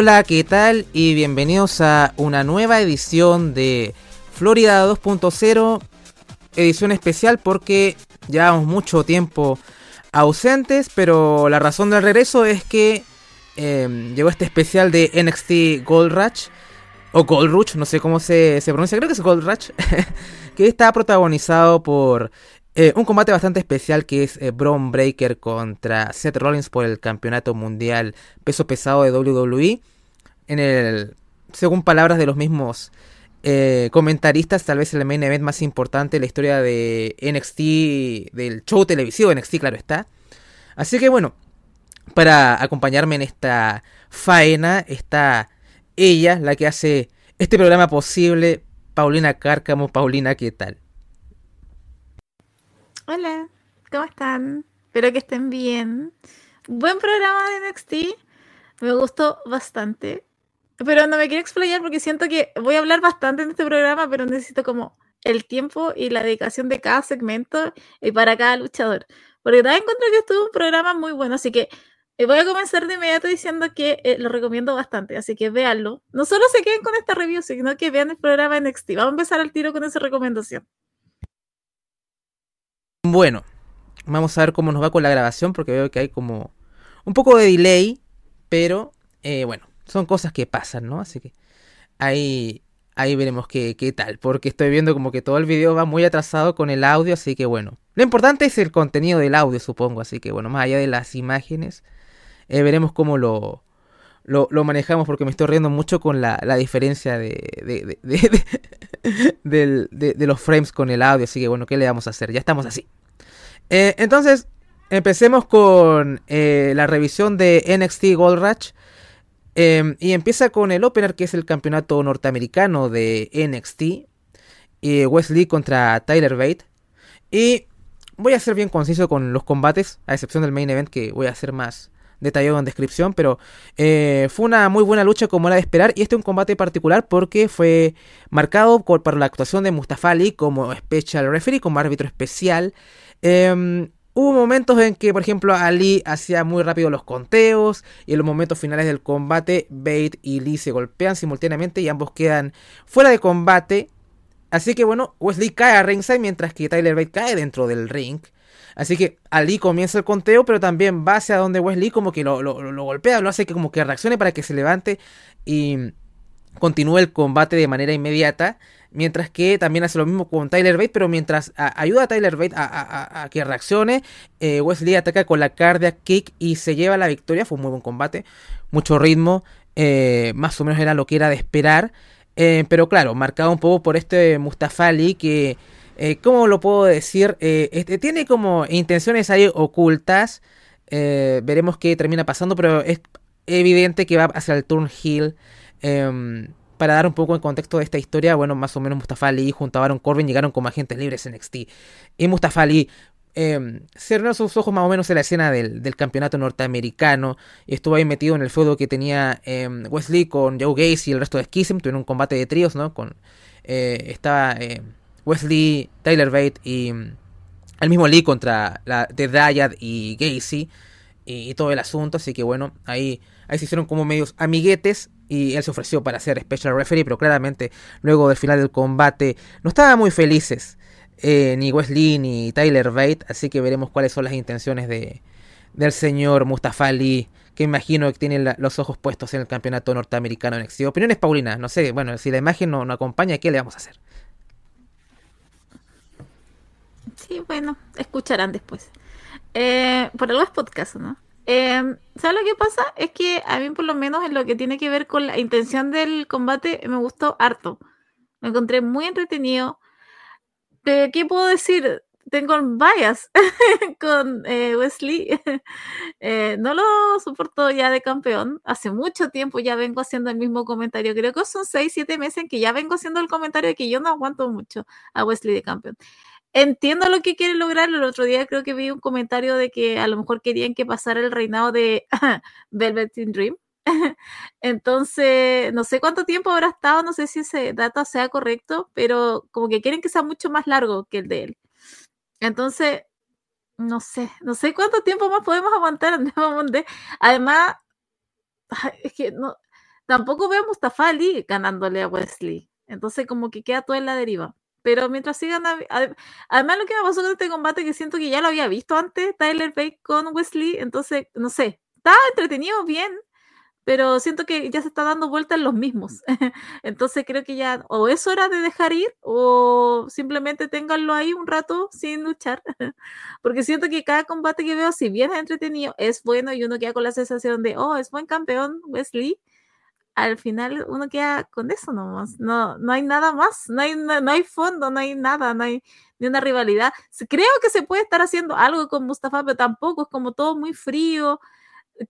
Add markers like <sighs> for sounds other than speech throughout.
Hola, ¿qué tal? Y bienvenidos a una nueva edición de Florida 2.0, edición especial porque llevamos mucho tiempo ausentes, pero la razón del regreso es que em, llegó este especial de NXT Gold Rush, o Gold Rush, no sé cómo se, se pronuncia, creo que es Gold Rush, <laughs> que está protagonizado por eh, un combate bastante especial que es eh, Braun Breaker contra Seth Rollins por el campeonato mundial peso pesado de WWE. En el, según palabras de los mismos eh, comentaristas, tal vez el main event más importante de la historia de NXT, del show televisivo NXT, claro está. Así que bueno, para acompañarme en esta faena está ella, la que hace este programa posible, Paulina Cárcamo. Paulina, ¿qué tal? Hola, ¿cómo están? Espero que estén bien. Buen programa de NXT. Me gustó bastante. Pero no me quiero explayar porque siento que voy a hablar bastante en este programa, pero necesito como el tiempo y la dedicación de cada segmento y para cada luchador. Porque también encuentro que estuvo un programa muy bueno, así que eh, voy a comenzar de inmediato diciendo que eh, lo recomiendo bastante, así que véanlo. No solo se queden con esta review, sino que vean el programa NXT. Vamos a empezar al tiro con esa recomendación. Bueno, vamos a ver cómo nos va con la grabación porque veo que hay como un poco de delay, pero eh, bueno, son cosas que pasan, ¿no? Así que ahí, ahí veremos qué, qué tal, porque estoy viendo como que todo el video va muy atrasado con el audio, así que bueno, lo importante es el contenido del audio, supongo, así que bueno, más allá de las imágenes, eh, veremos cómo lo, lo, manejamos porque me estoy riendo mucho con la, la diferencia de, <laughs> de, de, los frames con el audio. Así que bueno, ¿qué le vamos a hacer? Ya estamos así. Eh, entonces, empecemos con eh, la revisión de NXT Gold Rush. Em, y empieza con el opener, que es el campeonato norteamericano de NXT. Y Wesley contra Tyler Bate. Y voy a ser bien conciso con los combates, a excepción del main event, que voy a hacer más detallado en descripción, pero eh, fue una muy buena lucha como era de esperar y este es un combate particular porque fue marcado por, la actuación de Mustafa Ali como special referee, como árbitro especial. Em, hubo momentos en que, por ejemplo, Ali hacía muy rápido los conteos y en los momentos finales del combate, Bate y Lee se golpean simultáneamente y ambos quedan fuera de combate. Así que bueno, Wesley cae a ringside mientras que Tyler Bate cae dentro del ring. Así que Ali comienza el conteo, pero también va hacia donde Wesley como que lo, lo golpea, lo hace que como que reaccione para que se levante y continúe el combate de manera inmediata. Mientras que también hace lo mismo con Tyler Bate, pero mientras ayuda a Tyler Bate a, que reaccione, eh, Wesley ataca con la cardiac kick y se lleva la victoria. Fue un muy buen combate, mucho ritmo, eh, más o menos era lo que era de esperar. Eh, pero claro, marcado un poco por este Mustafa Ali que, ¿cómo lo puedo decir? Este, tiene como intenciones ahí ocultas. veremos qué termina pasando, pero es evidente que va hacia el turn heel. Em, para dar un poco en contexto de esta historia, bueno, más o menos Mustafa Ali junto a Baron Corbin llegaron como agentes libres en NXT. Y Mustafa Ali eh, cerró sus ojos más o menos en la escena del, campeonato norteamericano. Y estuvo ahí metido en el feudo que tenía em, Wesley con Joe Gacy y el resto de Schism. Tuvieron un combate de tríos, ¿no? Con, eh, estaba eh, Wesley, Tyler Bate y mm, el mismo Lee contra la, The Dyad y Gacy. Y, todo el asunto. Así que bueno, ahí, ahí se hicieron como medios amiguetes y él se ofreció para ser special referee, pero claramente luego del final del combate no estaban muy felices eh, ni Wesley ni Tyler Bate, así que veremos cuáles son las intenciones de, del señor Mustafa Ali, que imagino que tiene los ojos puestos en el campeonato norteamericano en NXT. Opiniones Paulina, no sé, bueno, si la imagen no, no acompaña, ¿qué le vamos a hacer? Sí, bueno, escucharán después. Eh, por algo es podcast, ¿no? Eh, ¿Sabes lo que pasa? Es que a mí por lo menos en lo que tiene que ver con la intención del combate me gustó harto. Me encontré muy entretenido. ¿Qué puedo decir? Tengo bias <laughs> con eh, Wesley. <laughs> Eh, no lo soporto ya de campeón. Hace mucho tiempo ya vengo haciendo el mismo comentario. Creo que son 6, 7 meses en que ya vengo haciendo el comentario de que yo no aguanto mucho a Wesley de campeón entiendo lo que quiere lograr. El otro día creo que vi un comentario de que a lo mejor querían que pasara el reinado de <laughs> Velvet Dream. <laughs> Entonces, no sé cuánto tiempo habrá estado, no sé si ese dato sea correcto, pero como que quieren que sea mucho más largo que el de él. Entonces, no sé, no sé cuánto tiempo más podemos aguantar. Además, es que no, tampoco veo a Mustafa Ali ganándole a Wesley. Entonces como que queda todo en la deriva. Pero mientras sigan... Además lo que me pasó con este combate que siento que ya lo había visto antes, Tyler Bate con Wesley, entonces, no sé, estaba entretenido bien, pero siento que ya se está dando vuelta en los mismos. <laughs> Entonces creo que ya o es hora de dejar ir o simplemente ténganlo ahí un rato sin luchar. <laughs> Porque siento que cada combate que veo, si bien es entretenido, es bueno y uno queda con la sensación de, oh, es buen campeón Wesley. Al final uno queda con eso nomás. No, no hay nada más, no hay, no, hay fondo, no hay nada, no hay ni una rivalidad. Creo que se puede estar haciendo algo con Mustafa, pero tampoco es como todo muy frío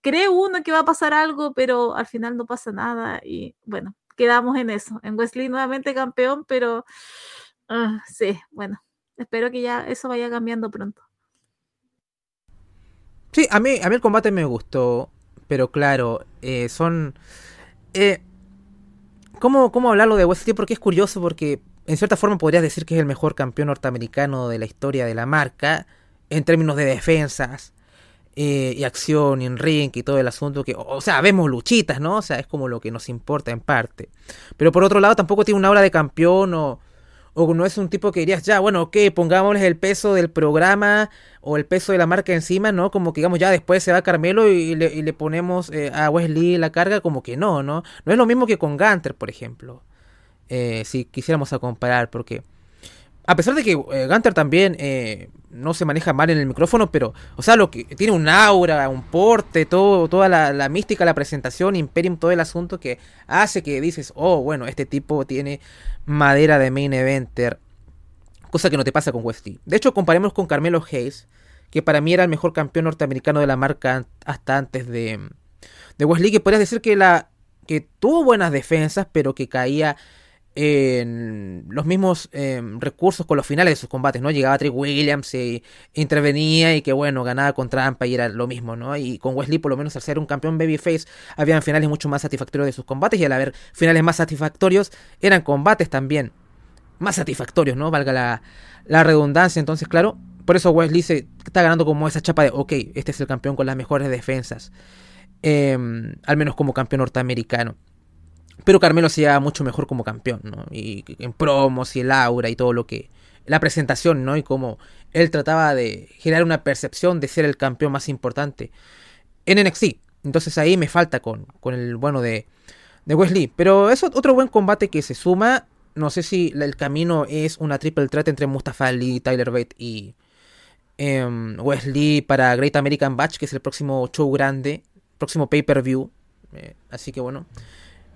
cree uno que va a pasar algo, pero al final no pasa nada y bueno, quedamos en eso. En Wesley nuevamente campeón, pero uh, sí, bueno, espero que ya eso vaya cambiando pronto. Sí, a mí, a mí el combate me gustó, pero claro, eh, son... Eh, ¿cómo, ¿Cómo hablarlo de Wesley? Porque es curioso, porque en cierta forma podrías decir que es el mejor campeón norteamericano de la historia de la marca, en términos de defensas, eh, y acción y en ring y todo el asunto que, o sea, vemos luchitas, ¿no? O sea, es como lo que nos importa en parte. Pero por otro lado tampoco tiene una obra de campeón o, o no es un tipo que dirías, ya, bueno, ok, pongámosles el peso del programa o el peso de la marca encima, ¿no? Como que digamos, ya después se va Carmelo y le, ponemos eh, a Wesley la carga, como que no, ¿no? No es lo mismo que con Gunter, por ejemplo. Eh, si quisiéramos a comparar, porque a pesar de que eh, Gunter también eh, no se maneja mal en el micrófono, pero, o sea, lo que tiene un aura, un porte, todo, toda la, mística, la presentación, Imperium, todo el asunto que hace que dices, oh, bueno, este tipo tiene madera de main eventer, cosa que no te pasa con Wesley. De hecho, comparemos con Carmelo Hayes, que para mí era el mejor campeón norteamericano de la marca hasta antes de, de Wesley, que podrías decir que la que tuvo buenas defensas, pero que caía los mismos em, recursos con los finales de sus combates, ¿no? Llegaba Trick Williams y intervenía y que bueno, ganaba con trampa y era lo mismo, ¿no? Y con Wesley, por lo menos al ser un campeón babyface, habían finales mucho más satisfactorios de sus combates y al haber finales más satisfactorios, eran combates también más satisfactorios, ¿no? Valga la, la redundancia, entonces, claro, por eso Wesley se está ganando como esa chapa de, ok, este es el campeón con las mejores defensas, em, al menos como campeón norteamericano. Pero Carmelo se lleva mucho mejor como campeón, ¿no? Y en promos y el aura y todo lo que... La presentación, ¿no? Y cómo él trataba de generar una percepción de ser el campeón más importante en NXT. Entonces ahí me falta con, con el bueno de, de Wesley. Pero es otro buen combate que se suma. No sé si el camino es una triple threat entre Mustafa Ali, Tyler Bate y em, Wesley para Great American Batch, que es el próximo show grande, próximo pay-per-view. Eh, así que bueno,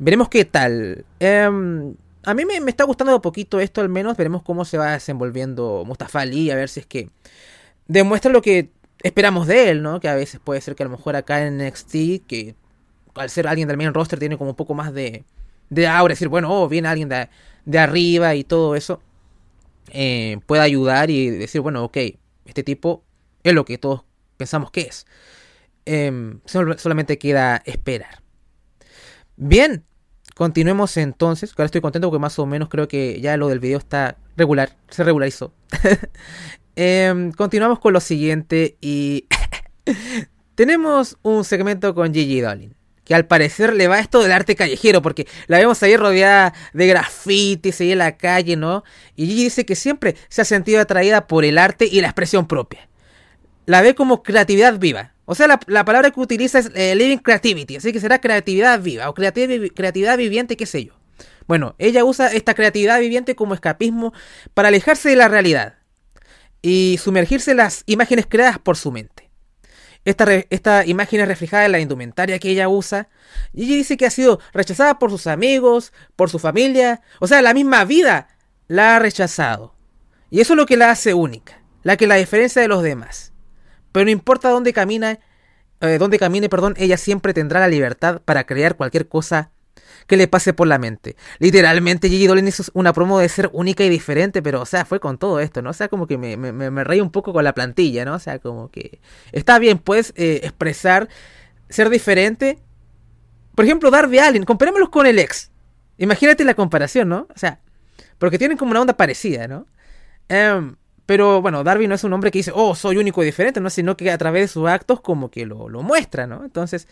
Veremos qué tal. Em, a mí me, está gustando un poquito esto al menos. Veremos cómo se va desenvolviendo Mustafa Ali. A ver si es que demuestra lo que esperamos de él, ¿no? Que a veces puede ser que a lo mejor acá en NXT, que al ser alguien del main roster tiene como un poco más de, de aura. Decir, bueno, oh, viene alguien de, arriba y todo eso. Eh, pueda ayudar y decir, bueno, ok, este tipo es lo que todos pensamos que es. Em, solamente queda esperar. Bien, Continuemos entonces, ahora estoy contento porque más o menos creo que ya lo del video está regular, se regularizó. <laughs> Em, continuamos con lo siguiente y <laughs> tenemos un segmento con Gigi Dolin. Que al parecer le va esto del arte callejero, porque la vemos ahí rodeada de grafitis ahí en la calle, ¿no? Y Gigi dice que siempre se ha sentido atraída por el arte y la expresión propia. La ve como creatividad viva. O sea, la, palabra que utiliza es eh, living creativity, así que será creatividad viva o creatividad viviente, qué sé yo. Bueno, ella usa esta creatividad viviente como escapismo para alejarse de la realidad y sumergirse en las imágenes creadas por su mente. Esta, esta imagen es reflejada en la indumentaria que ella usa. Y ella dice que ha sido rechazada por sus amigos, por su familia. O sea, la misma vida la ha rechazado. Y eso es lo que la hace única, la que la diferencia de los demás. Pero no importa dónde camina, eh, dónde camine, perdón, ella siempre tendrá la libertad para crear cualquier cosa que le pase por la mente. Literalmente Gigi Dolin hizo una promo de ser única y diferente, pero o sea, fue con todo esto, ¿no? O sea, como que me, reí un poco con la plantilla, ¿no? O sea, como que está bien, puedes eh, expresar, ser diferente. Por ejemplo, Darby Allin, comparémoslos con el ex. Imagínate la comparación, ¿no? O sea, porque tienen como una onda parecida, ¿no? Um, pero bueno, Darby no es un hombre que dice, oh, soy único y diferente, ¿no? Sino que a través de sus actos como que lo, muestra, ¿no? Entonces,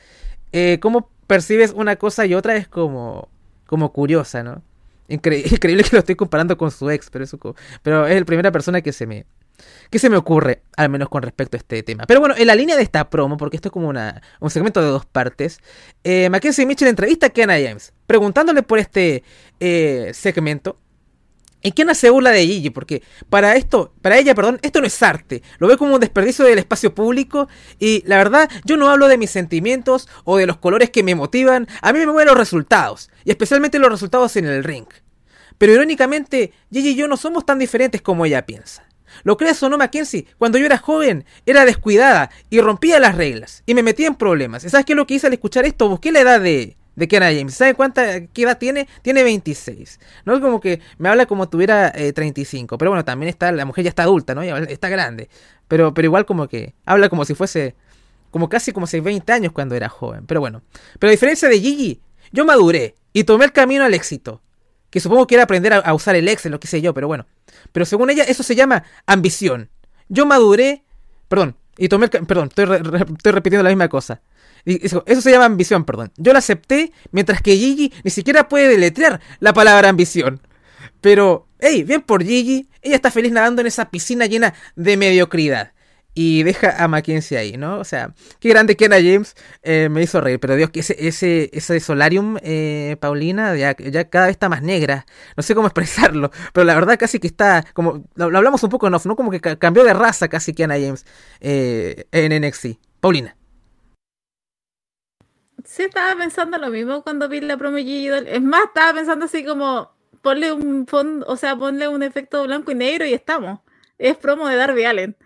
eh, cómo percibes una cosa y otra es como, como curiosa, ¿no? <laughs> increíble que lo estoy comparando con su ex, pero, eso, pero es la primera persona que se me, que se me ocurre, al menos con respecto a este tema. Pero bueno, en la línea de esta promo, porque esto es como una, un segmento de dos partes, eh, Mackenzie Mitchell entrevista a Kenna James, preguntándole por este eh, segmento ¿Y quién hace burla de Gigi? Porque para esto, para ella, perdón, esto no es arte. Lo ve como un desperdicio del espacio público. Y la verdad, yo no hablo de mis sentimientos o de los colores que me motivan. A mí me mueven los resultados. Y especialmente los resultados en el ring. Pero irónicamente, Gigi y yo no somos tan diferentes como ella piensa. Lo creas o no, Mackenzie, cuando yo era joven, era descuidada y rompía las reglas. Y me metía en problemas. ¿Y sabes qué es lo que hice al escuchar esto? Busqué la edad de, de Kenna James. ¿Sabe cuánta edad tiene? Tiene 26. No es como que me habla como tuviera 35. Eh, pero bueno, también está, la mujer ya está adulta, ¿no? Ya está grande. Pero, pero igual como que habla como si fuese, como casi como si 20 años cuando era joven. Pero bueno. Pero a diferencia de Gigi, yo maduré y tomé el camino al éxito. Que supongo que era aprender a, usar el Excel, lo que sé yo, pero bueno. Pero según ella, eso se llama ambición. Yo maduré, perdón, y tomé el, perdón, estoy, estoy repitiendo la misma cosa. Eso, se llama ambición, perdón. Yo la acepté, mientras que Gigi ni siquiera puede deletrear la palabra ambición. Pero, hey, bien por Gigi, ella está feliz nadando en esa piscina llena de mediocridad. Y deja a Mackenzie ahí, ¿no? O sea, qué grande que James eh, me hizo reír. Pero Dios, que ese, ese, ese Solarium, eh, Paulina, ya, ya, cada vez está más negra. No sé cómo <laughs> expresarlo. Pero la verdad casi que está, como, lo, hablamos un poco en off, ¿no? Como que cambió de raza casi que James eh, en NXT. Paulina. Sí, estaba pensando lo mismo cuando vi la promo Es más, estaba pensando así como, ponle un fondo, o sea, ponle un efecto blanco y negro y estamos. Es promo de Darby Allen.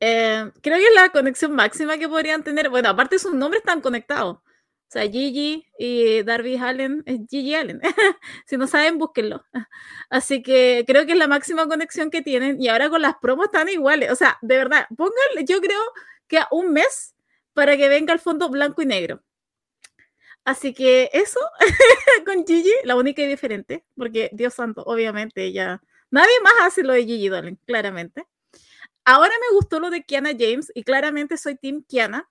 Eh, creo que es la conexión máxima que podrían tener. Bueno, aparte sus nombres están conectados. O sea, Gigi y Darby Allen es Gigi Allen. <laughs> si no saben, búsquenlo. Así que creo que es la máxima conexión que tienen. Y ahora con las promos están iguales. O sea, de verdad, pónganle, yo creo que a un mes para que venga el fondo blanco y negro. Así que eso <laughs> con Gigi, la única y diferente, porque Dios santo, obviamente ella, nadie más hace lo de Gigi Dolan, claramente. Ahora me gustó lo de Kiana James y claramente soy Team Kiana,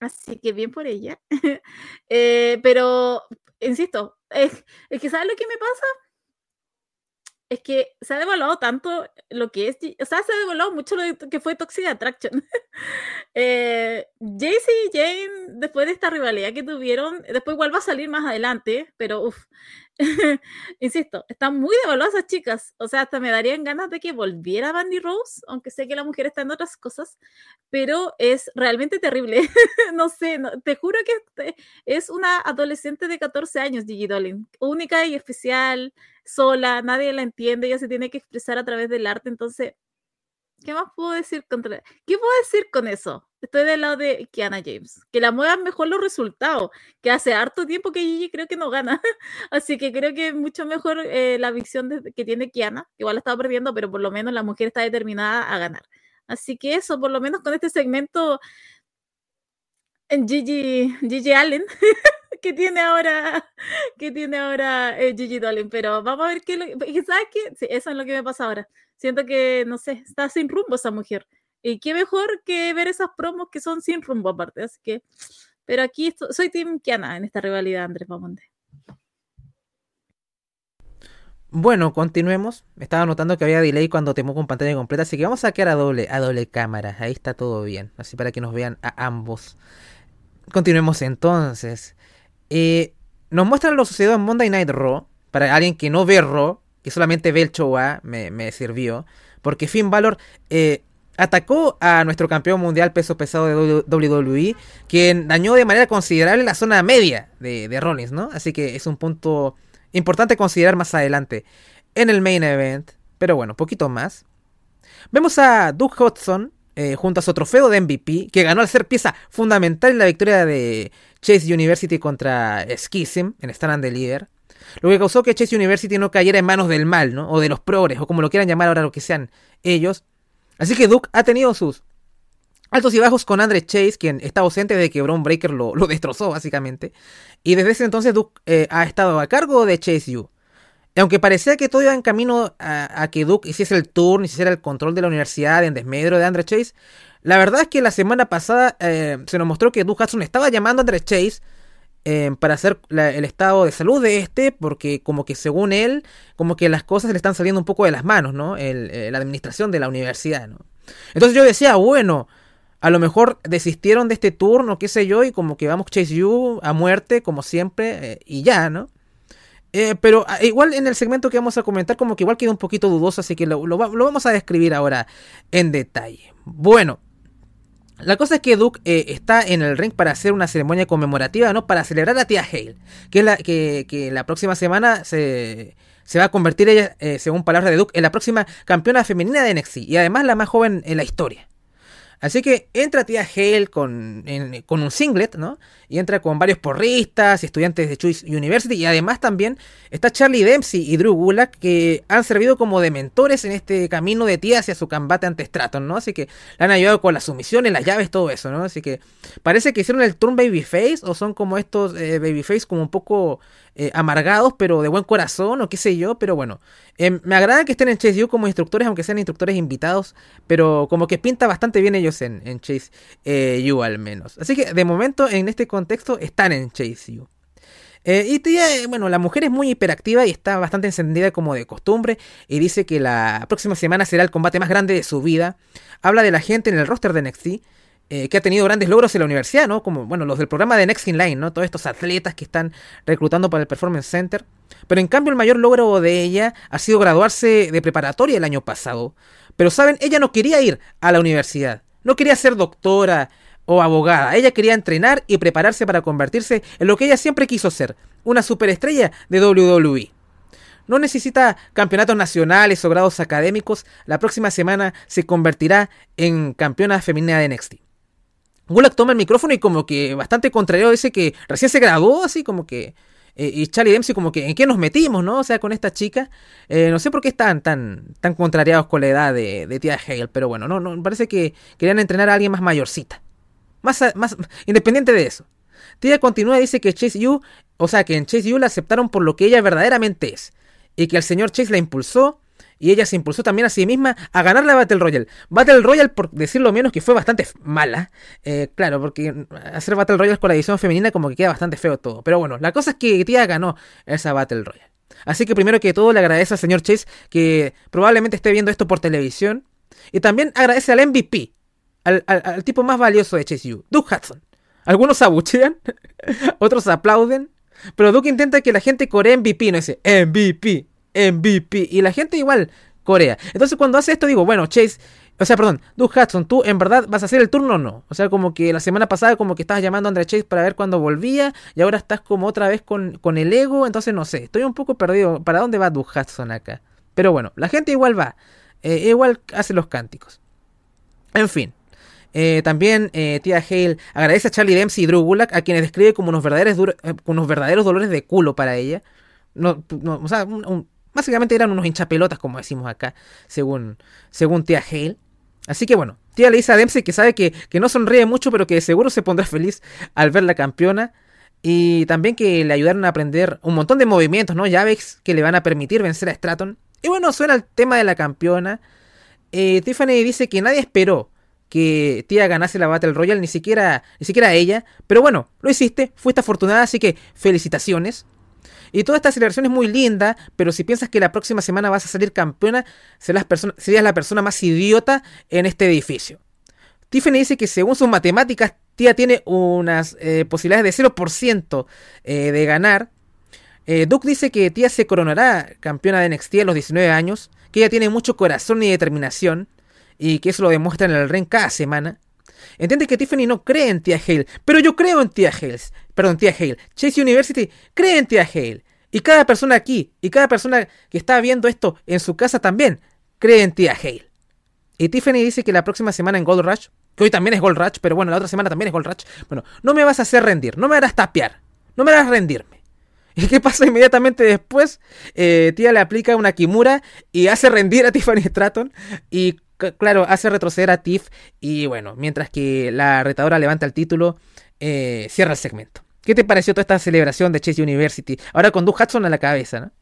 así que bien por ella. <laughs> Eh, pero, insisto, es, es que ¿sabes lo que me pasa? Es que se ha devaluado tanto lo que es, o sea, se ha devaluado mucho lo que fue Toxic Attraction. <laughs> eh, Jaycee y Jane, después de esta rivalidad que tuvieron, después igual va a salir más adelante, pero uff, <laughs> insisto, están muy devaluadas chicas, o sea, hasta me darían ganas de que volviera Bandy Rose, aunque sé que la mujer está en otras cosas, pero es realmente terrible. <laughs> no sé, te juro que es una adolescente de 14 años, Gigi Dolin, única y especial sola, nadie la entiende, ella se tiene que expresar a través del arte, entonces, ¿qué más puedo decir contra ¿Qué puedo decir con eso? Estoy del lado de Kiana James, que la muevan mejor los resultados, que hace harto tiempo que Gigi creo que no gana, <laughs> así que creo que es mucho mejor eh, la visión que tiene Kiana, igual la estaba perdiendo, pero por lo menos la mujer está determinada a ganar. Así que eso, por lo menos con este segmento en Gigi, Gigi Allen, <laughs> que tiene ahora, <laughs> que tiene ahora eh, Gigi Dolin, pero vamos a ver qué, ¿sabes qué? Sí, eso es lo que me pasa ahora. Siento que, no sé, está sin rumbo esa mujer. Y qué mejor que ver esas promos que son sin rumbo aparte, así que, pero aquí soy Team Kiana en esta rivalidad, Andrés Mamonde. Bueno, continuemos. Estaba notando que había delay cuando temo con pantalla completa, así que vamos a quedar a doble, a doble cámara. Ahí está todo bien, así para que nos vean a ambos. Continuemos entonces. Eh, nos muestran lo sucedido en Monday Night Raw. Para alguien que no ve Raw, que solamente ve el show A, me, sirvió. Porque Finn Balor eh, atacó a nuestro campeón mundial peso pesado de WWE, quien dañó de manera considerable la zona media de, de Rollins, ¿no? Así que es un punto importante considerar más adelante en el main event. Pero bueno, poquito más. Vemos a Doug Hudson eh, junto a su trofeo de MVP, que ganó al ser pieza fundamental en la victoria de Chase University contra Schism en Stand and Deliver. Lo que causó que Chase University no cayera en manos del mal, ¿no? O de los progres, o como lo quieran llamar ahora lo que sean ellos. Así que Duke ha tenido sus altos y bajos con Andre Chase, quien está ausente de que Braun Breaker lo, destrozó, básicamente. Y desde ese entonces Duke eh, ha estado a cargo de Chase U. Y aunque parecía que todo iba en camino a, que Duke hiciese el turno, hiciera el control de la universidad en desmedro de Andre Chase, la verdad es que la semana pasada eh, se nos mostró que Duke Hudson estaba llamando a Andre Chase eh, para hacer el estado de salud de este, porque como que según él, como que las cosas le están saliendo un poco de las manos, ¿no? El, la administración de la universidad, ¿no? Entonces yo decía, bueno, a lo mejor desistieron de este turno, qué sé yo, y como que vamos Chase You a muerte, como siempre, y ya, ¿no? Eh, pero ah, igual en el segmento que vamos a comentar, como que igual queda un poquito dudoso, así que lo, vamos a describir ahora en detalle. Bueno, la cosa es que Duke eh, está en el ring para hacer una ceremonia conmemorativa, ¿no? Para celebrar a tía Hale, que, es la, que, la próxima semana se, va a convertir ella, eh, según palabras de Duke, en la próxima campeona femenina de NXT y además la más joven en la historia. Así que entra tía Hale con, con un singlet, ¿no? Y entra con varios porristas y estudiantes de Choice University. Y además también está Charlie Dempsey y Drew Gulak que han servido como de mentores en este camino de tía hacia su combate ante Stratton, ¿no? Así que le han ayudado con las sumisiones, las llaves, todo eso, ¿no? Así que parece que hicieron el turn babyface o son como estos eh, babyface como un poco eh, amargados, pero de buen corazón o qué sé yo. Pero bueno, em, me agrada que estén en Chase U como instructores, aunque sean instructores invitados. Pero como que pinta bastante bien ellos en, Chase eh, U al menos. Así que de momento en este contexto están en Chase U. Eh, y tía, bueno, la mujer es muy hiperactiva y está bastante encendida como de costumbre. Y dice que la próxima semana será el combate más grande de su vida. Habla de la gente en el roster de NXT. Eh, que ha tenido grandes logros en la universidad, ¿no? Como, bueno, los del programa de Next in Line, ¿no? Todos estos atletas que están reclutando para el Performance Center. Pero en cambio el mayor logro de ella ha sido graduarse de preparatoria el año pasado. Pero saben, ella no quería ir a la universidad. No quería ser doctora o abogada. Ella quería entrenar y prepararse para convertirse en lo que ella siempre quiso ser. Una superestrella de WWE. No necesita campeonatos nacionales o grados académicos. La próxima semana se convertirá en campeona femenina de NXT. Gulak toma el micrófono y como que bastante contrario dice que recién se graduó, así como que... Eh, y Charlie Dempsey como que en qué nos metimos, ¿no? O sea, con esta chica. Eh, no sé por qué están tan, tan contrariados con la edad de, de tía Hale, pero bueno, no, no, parece que querían entrenar a alguien más mayorcita. Más, más independiente de eso. Tía continúa y dice que Chase Yu, o sea, que en Chase Yu la aceptaron por lo que ella verdaderamente es. Y que el señor Chase la impulsó y ella se impulsó también a sí misma a ganar la Battle Royale. Battle Royale, por decirlo menos, que fue bastante mala. Eh, claro, porque hacer Battle Royale con la edición femenina como que queda bastante feo todo. Pero bueno, la cosa es que tía ganó esa Battle Royale. Así que primero que todo le agradece al señor Chase que probablemente esté viendo esto por televisión. Y también agradece al MVP, al, tipo más valioso de Chase U, Duke Hudson. Algunos abuchean, <laughs> otros aplauden, pero Duke intenta que la gente coree MVP, no dice MVP, MVP. Y la gente igual Corea. Entonces cuando hace esto digo, bueno, Chase, o sea, perdón, Duke Hudson, ¿tú en verdad vas a hacer el turno o no? O sea, como que la semana pasada como que estabas llamando a André Chase para ver cuándo volvía y ahora estás como otra vez con, con el ego, entonces no sé, estoy un poco perdido. ¿Para dónde va Duke Hudson acá? Pero bueno, la gente igual va, eh, igual hace los cánticos. En fin. Eh, también eh, tía Hale agradece a Charlie Dempsey y Drew Gulak a quienes describe como unos verdaderos, unos verdaderos dolores de culo para ella. O sea, un, Básicamente eran unos hinchapelotas, como decimos acá, según, según tía Hale. Así que bueno, tía le dice a Dempsey que sabe que, no sonríe mucho, pero que seguro se pondrá feliz al ver la campeona. Y también que le ayudaron a aprender un montón de movimientos, ¿no? Llaves que le van a permitir vencer a Stratton. Y bueno, suena el tema de la campeona. Eh, Tiffany dice que nadie esperó que tía ganase la Battle Royale, ni siquiera, ni siquiera ella. Pero bueno, lo hiciste, fuiste afortunada, así que felicitaciones. Y toda esta celebración es muy linda, pero si piensas que la próxima semana vas a salir campeona, serías, la persona más idiota en este edificio. Tiffany dice que según sus matemáticas, Tía tiene unas eh, posibilidades de 0% eh, de ganar. Eh, Duke dice que Tía se coronará campeona de NXT a los 19 años, que ella tiene mucho corazón y determinación, y que eso lo demuestra en el ring cada semana. Entiende que Tiffany no cree en Tía Hale, pero yo creo en Tía Hale. Perdón, Tía Hale. Chase University cree en Tía Hale. Y cada persona aquí, y cada persona que está viendo esto en su casa también, cree en Tía Hale. Y Tiffany dice que la próxima semana en Gold Rush, que hoy también es Gold Rush, pero bueno, la otra semana también es Gold Rush. Bueno, no me vas a hacer rendir, no me harás tapear, no me harás rendirme. <laughs> ¿Y qué pasa inmediatamente después? Eh, tía le aplica una Kimura y hace rendir a Tiffany Stratton. Y claro, hace retroceder a Tiff. Y bueno, mientras que la retadora levanta el título, eh, cierra el segmento. ¿Qué te pareció toda esta celebración de Chase University? Ahora con Duke Hudson a la cabeza, ¿no?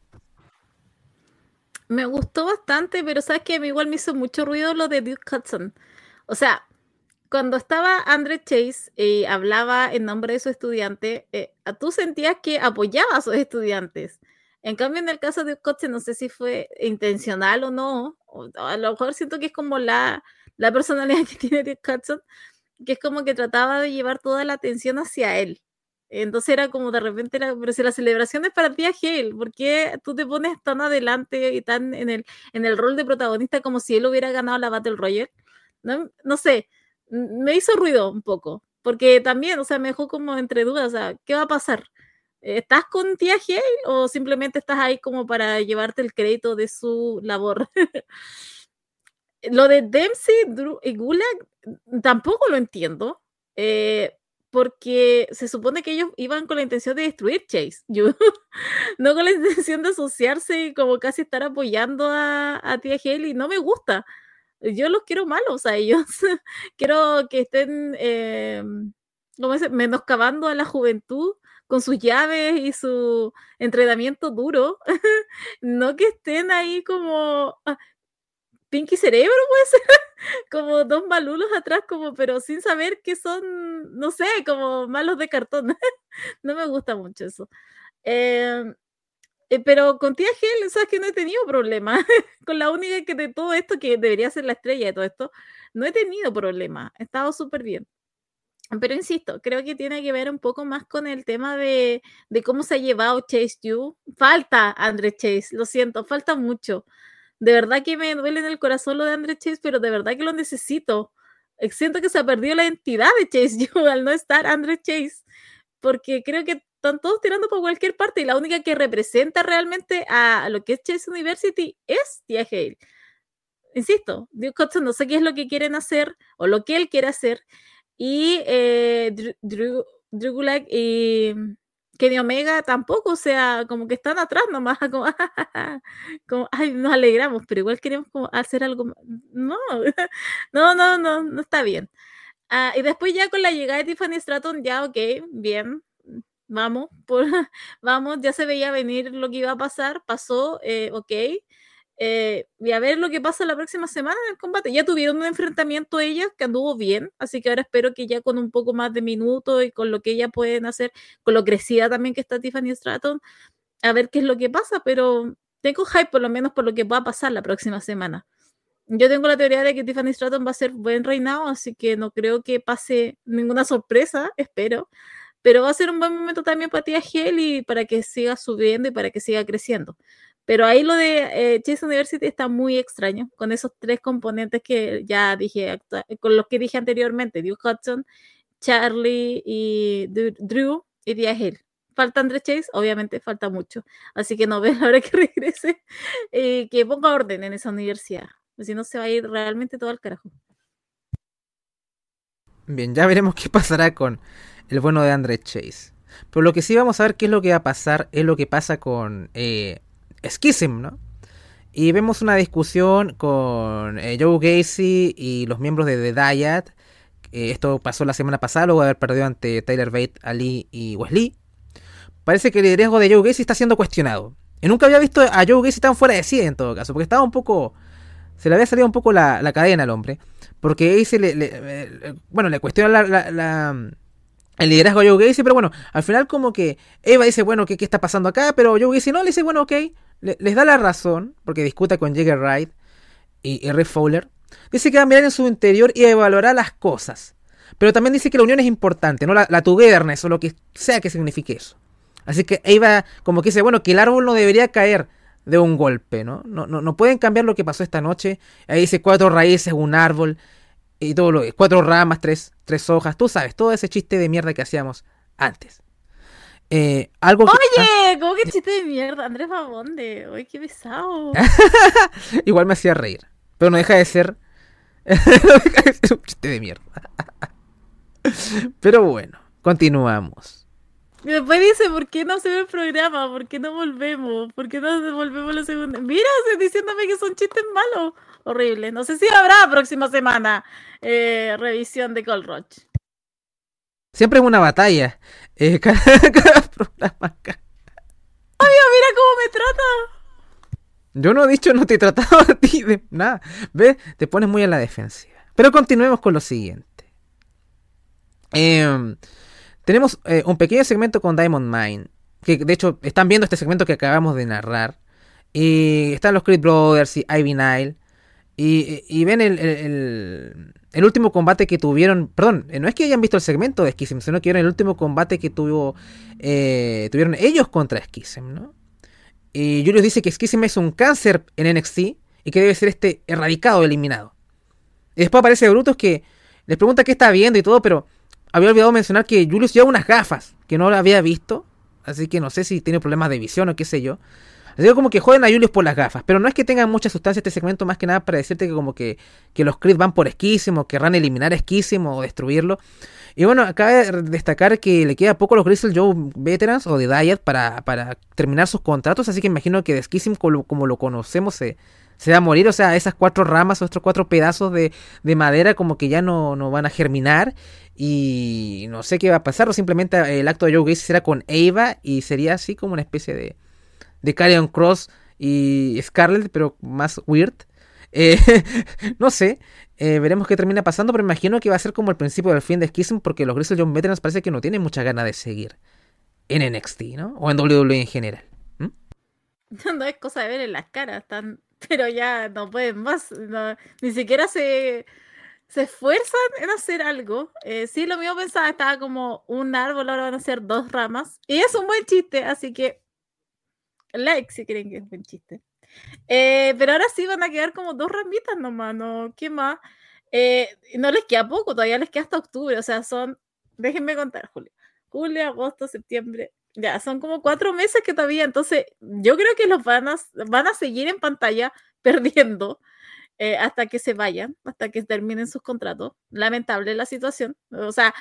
Me gustó bastante, pero sabes que a mí igual me hizo mucho ruido lo de Duke Hudson. O sea, cuando estaba Andre Chase y hablaba en nombre de su estudiante, eh, tú sentías que apoyaba a sus estudiantes. En cambio, en el caso de Coche, no sé si fue intencional o no, a lo mejor siento que es como la, la personalidad <laughs> que tiene Dick Hudson, que es como que trataba de llevar toda la atención hacia él. Entonces era como de repente, pero si la celebración es para ti Hale, ¿por qué tú te pones tan adelante y tan en el, en el rol de protagonista como si él hubiera ganado la Battle Royale? No, no sé, me hizo ruido un poco, porque también, o sea, me dejó como entre dudas, o sea, ¿qué va a pasar? ¿Estás con tía Hale o simplemente estás ahí como para llevarte el crédito de su labor? <laughs> lo de Dempsey y Gulag tampoco lo entiendo. Eh, porque se supone que ellos iban con la intención de destruir Chase, <laughs> yo, no con la intención de asociarse y como casi estar apoyando a, a tía Hale y no me gusta. Yo los quiero malos a ellos. <laughs> quiero que estén, eh, ¿cómo menoscabando a la juventud con sus llaves y su entrenamiento duro. <laughs> no que estén ahí como, ah, Pinky Cerebro, pues, <laughs> como dos malulos atrás, como, pero sin saber que son, no sé, como malos de cartón. <laughs> no me gusta mucho eso. Em, eh, pero con Tía Gel, sabes que no he tenido problema. <laughs> con la única que de todo esto, que debería ser la estrella de todo esto, no he tenido problema. He estado súper bien. Pero insisto, creo que tiene que ver un poco más con el tema de, de cómo se ha llevado Chase You. Falta André Chase, lo siento, falta mucho. De verdad que me duele en el corazón lo de André Chase, pero de verdad que lo necesito. Eh, siento que se ha perdido la identidad de Chase <laughs> yo al no estar André Chase, porque creo que están todos tirando por cualquier parte y la única que representa realmente a lo que es Chase University es Tia Hale. Insisto, Duke no sé qué es lo que quieren hacer o lo que él quiere hacer. Y eh, Drew, Drew, y Kenny Omega tampoco, o sea, como que están atrás nomás, <laughs> como, como ay, nos alegramos, pero igual queremos como hacer algo. No, <laughs> no, no, no, no está bien. Ah, y después ya con la llegada de Tiffany Stratton, ya, ok, bien, vamos, <laughs> por, vamos, ya se veía venir lo que iba a pasar, pasó, eh, ok. Eh, y a ver lo que pasa la próxima semana en el combate. Ya tuvieron un enfrentamiento ellas que anduvo bien, así que ahora espero que ya con un poco más de minutos y con lo que ellas pueden hacer, con lo crecida también que está Tiffany Stratton, a ver qué es lo que pasa, pero tengo hype por lo menos por lo que va a pasar la próxima semana. Yo tengo la teoría de que Tiffany Stratton va a ser buen reinado, así que no creo que pase ninguna sorpresa, <laughs> espero. Pero va a ser un buen momento también para Tia Hell y para que siga subiendo y para que siga creciendo. Pero ahí lo de eh, Chase University está muy extraño, con esos tres componentes que ya dije, con los que dije anteriormente, Duke Hudson, Charlie y Drew y Dia Hill. Falta André Chase, obviamente falta mucho. Así que no <laughs> veo la hora que regrese, y que ponga orden en esa universidad. Si no, se va a ir realmente todo al carajo. Bien, ya veremos qué pasará con el bueno de André Chase. Pero lo que sí vamos a ver qué es lo que va a pasar es lo que pasa con eh, Schism, ¿no? Y vemos una discusión con eh, Joe Gacy y los miembros de The Dyad. esto pasó la semana pasada, luego de haber perdido ante Tyler Bate, Ali y Wesley. Parece que el liderazgo de Joe Gacy está siendo cuestionado. Y nunca había visto a Joe Gacy tan fuera de sí en todo caso, porque estaba un poco. Se le había salido un poco la, cadena al hombre. Porque Gacy le, bueno, le cuestiona la el liderazgo de Joe Gacy, pero bueno, al final como que Eva dice, bueno, ¿qué, qué está pasando acá? Pero Joe Gacy no, le dice, bueno, ok, les da la razón, porque discuta con Jagger Wright y, Rick Fowler. Dice que va a mirar en su interior y evaluará las cosas. Pero también dice que la unión es importante, ¿no? La, la togetherness o lo que sea que signifique eso. Así que Eva como que dice, bueno, que el árbol no debería caer de un golpe, ¿no? No, no, no pueden cambiar lo que pasó esta noche. Ahí dice cuatro raíces, un árbol y todo lo cuatro ramas, tres, tres hojas, tú sabes, todo ese chiste de mierda que hacíamos antes. Eh, algo Oye, ¿cómo que chiste de mierda? Andrés Babonde, oye, qué pesado. <laughs> Igual me hacía reír, pero no deja de ser. <laughs> no deja de ser un chiste de mierda. <laughs> pero bueno, continuamos. Y después dice, ¿por qué no se ve el programa? ¿Por qué no volvemos? ¿Por qué no volvemos la segunda? Mira, diciéndome que son chistes malos. Horrible. No sé si habrá próxima semana eh, revisión de Cold Roach. Siempre es una batalla. Eh, <laughs> cada, programa. mira cómo me trata. Yo no he dicho no te he tratado <laughs> a ti de nada. ¿Ves? Te pones muy en la defensiva. Pero continuemos con lo siguiente. Em, tenemos eh, un pequeño segmento con Diamond Mine. Que de hecho están viendo este segmento que acabamos de narrar. Y están los Creed Brothers y Ivy Nile. Y, ven el, el, último combate que tuvieron. Perdón, eh, no es que hayan visto el segmento de Schism, sino que era el último combate que tuvo, eh, tuvieron ellos contra Schism, ¿no? Y Julius dice que Schism es un cáncer en NXT y que debe ser este erradicado, eliminado. Y después aparece Brutus que les pregunta qué está viendo y todo, pero había olvidado mencionar que Julius lleva unas gafas que no la había visto. Así que no sé si tiene problemas de visión o qué sé yo. Así que como que joden a Julius por las gafas. Pero no es que tengan mucha sustancia este segmento, más que nada para decirte que como que, que los Creed van por esquísimo, querrán eliminar esquísimo o destruirlo. Y bueno, de destacar que le queda poco a los Grizzle Joe Veterans o de Diet para, para terminar sus contratos. Así que imagino que de Esquísimo, como, lo conocemos, se, se va a morir. O sea, esas cuatro ramas o estos cuatro pedazos de, de madera como que ya no, no, van a germinar. Y no sé qué va a pasar. O simplemente el acto de Joe Gacy será con Ava y sería así como una especie de, de Carrion Cross y Scarlet, pero más weird. Eh, <laughs> no sé, eh, veremos qué termina pasando, pero imagino que va a ser como el principio del fin de Schism porque los Grizzly John Veterans parece que no tienen mucha ganas de seguir en NXT, ¿no? O en WWE en general. <laughs> No es cosa de ver en las caras, están, pero ya no pueden más, ni siquiera se, se esfuerzan en hacer algo. Eh, sí, lo mismo pensaba, estaba como un árbol, ahora van a ser dos ramas. Y es un buen chiste, así que like si creen que es buen chiste. Eh, pero ahora sí van a quedar como dos ramitas nomás, ¿no? ¿Qué más? Eh, no les queda poco, todavía les queda hasta octubre, o sea, son, déjenme contar, julio, julio, agosto, septiembre, ya, son como cuatro meses que todavía, entonces yo creo que los van a, van a seguir en pantalla <laughs> perdiendo eh, hasta que se vayan, hasta que terminen sus contratos. Lamentable la situación, o sea,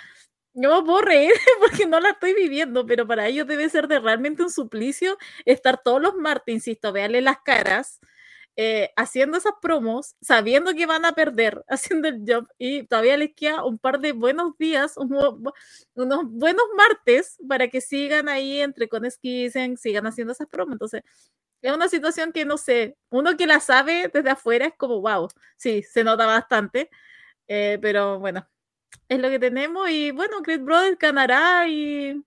yo me puedo reír porque no la estoy viviendo, pero para ellos debe ser de realmente un suplicio estar todos los martes, insisto, veanle las caras, eh, haciendo esas promos, sabiendo que van a perder, <laughs> haciendo el job, y todavía les queda un par de buenos días, unos, buenos martes para que sigan ahí entre con Skisen, sigan haciendo esas promos. Entonces, es una situación que no sé, uno que la sabe desde afuera es como, wow, sí, se nota bastante, eh, pero bueno, es lo que tenemos y bueno, Creed Brothers ganará y...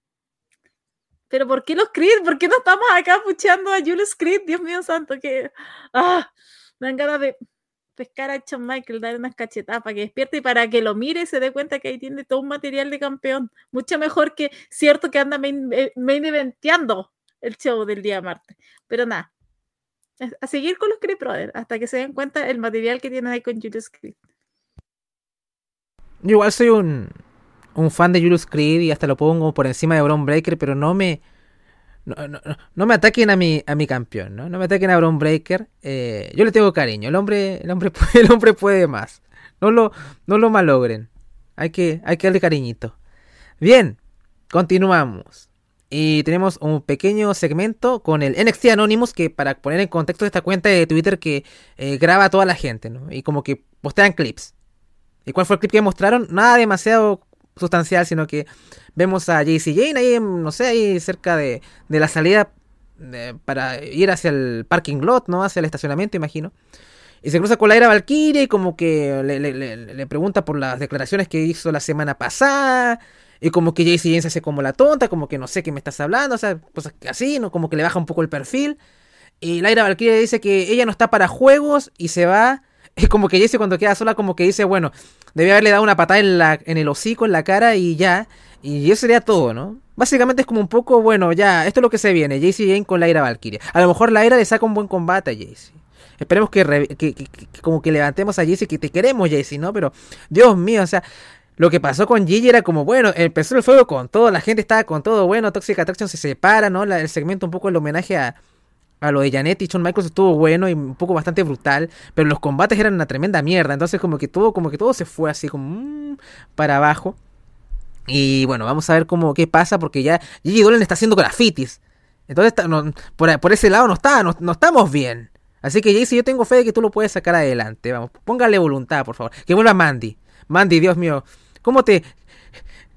Pero ¿por qué los Creed? ¿Por qué no estamos acá puchando a Julius Creed? Dios mío santo, que... Ah, me dan ganas de pescar a Shawn Michael, darle unas cachetadas para que despierte y para que lo mire se dé cuenta que ahí tiene todo un material de campeón. Mucho mejor que cierto que anda main, eh, main eventeando el show del día martes. Pero nada, a seguir con los Creed Brothers hasta que se den cuenta el material que tienen ahí con Julius Creed. Yo igual soy un, un fan de Julius Creed y hasta lo pongo por encima de Braun Breaker, pero no me. No, me ataquen a mi, a mi campeón, ¿no? No me ataquen a Braun Breaker. Eh, yo le tengo cariño. El hombre, el hombre, <laughs> puede, el hombre puede más. No lo, no lo malogren. Hay que, hay que darle cariñito. Bien, continuamos. Y tenemos un pequeño segmento con el NXT Anonymous que para poner en contexto esta cuenta de Twitter que eh, graba a toda la gente, ¿no? Y como que postean clips. ¿Y cuál fue el clip que mostraron? Nada demasiado sustancial, sino que vemos a JC Jane ahí, no sé, ahí cerca de, la salida para ir hacia el parking lot, ¿no? Hacia el estacionamiento, imagino. Y se cruza con la era Valkyrie y como que le, pregunta por las declaraciones que hizo la semana pasada. Y como que JC Jane se hace como la tonta, como que no sé qué me estás hablando, o sea, cosas así, ¿no? Como que le baja un poco el perfil. Y Laira Valkyrie dice que ella no está para juegos y se va es <laughs> como que Jesse cuando queda sola como que dice, bueno, debía haberle dado una patada en, la, en el hocico, en la cara y ya. Y eso sería todo, ¿no? Básicamente es como un poco, bueno, ya, esto es lo que se viene. Jaycee Jane con la ira Valkyria. A lo mejor la ira le saca un buen combate a Jaycee. Esperemos que, como que levantemos a Jaycee, que te queremos Jaycee, ¿no? Pero, Dios mío, o sea, lo que pasó con Gigi era como, bueno, empezó el fuego con todo, la gente estaba con todo, bueno, Toxic Attraction se separa, ¿no? el segmento un poco el homenaje a, a lo de Janet y Shawn Michaels estuvo bueno y un poco bastante brutal, pero los combates eran una tremenda mierda, entonces como que todo, como que todo se fue así como mm, para abajo. Y bueno, vamos a ver cómo qué pasa porque ya Gigi Dolan está haciendo grafitis. Entonces por, ese lado no está, no, estamos bien. Así que Jayce, yo tengo fe de que tú lo puedes sacar adelante. Vamos, póngale voluntad, por favor. Que vuelva Mandy. Mandy, Dios mío. ¿Cómo te...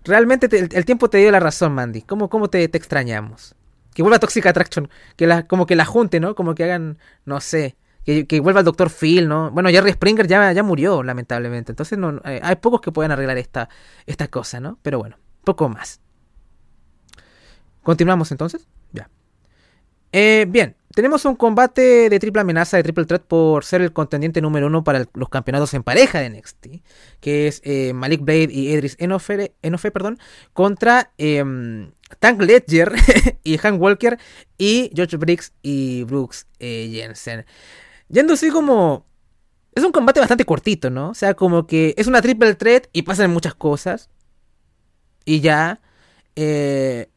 Realmente el, tiempo te dio la razón, Mandy. ¿Cómo, cómo te extrañamos? Que vuelva Toxic Attraction. Que la, como que la junte, ¿no? Como que hagan, no sé. que, vuelva el Doctor Phil, ¿no? Bueno, Jerry Springer ya, ya murió, lamentablemente. Entonces no, eh, hay pocos que pueden arreglar esta, esta cosa, ¿no? Pero bueno, poco más. ¿Continuamos entonces? Eh, bien, tenemos un combate de triple amenaza, de triple threat por ser el contendiente número uno para los campeonatos en pareja de NXT, que es eh, Malik Blade y Edris Enofe, perdón, contra eh, Tank Ledger <laughs> y Hank Walker y George Briggs y Brooks eh, Jensen. Yendo así como... Es un combate bastante cortito, ¿no? O sea, como que es una triple threat y pasan muchas cosas. Y ya. Eh,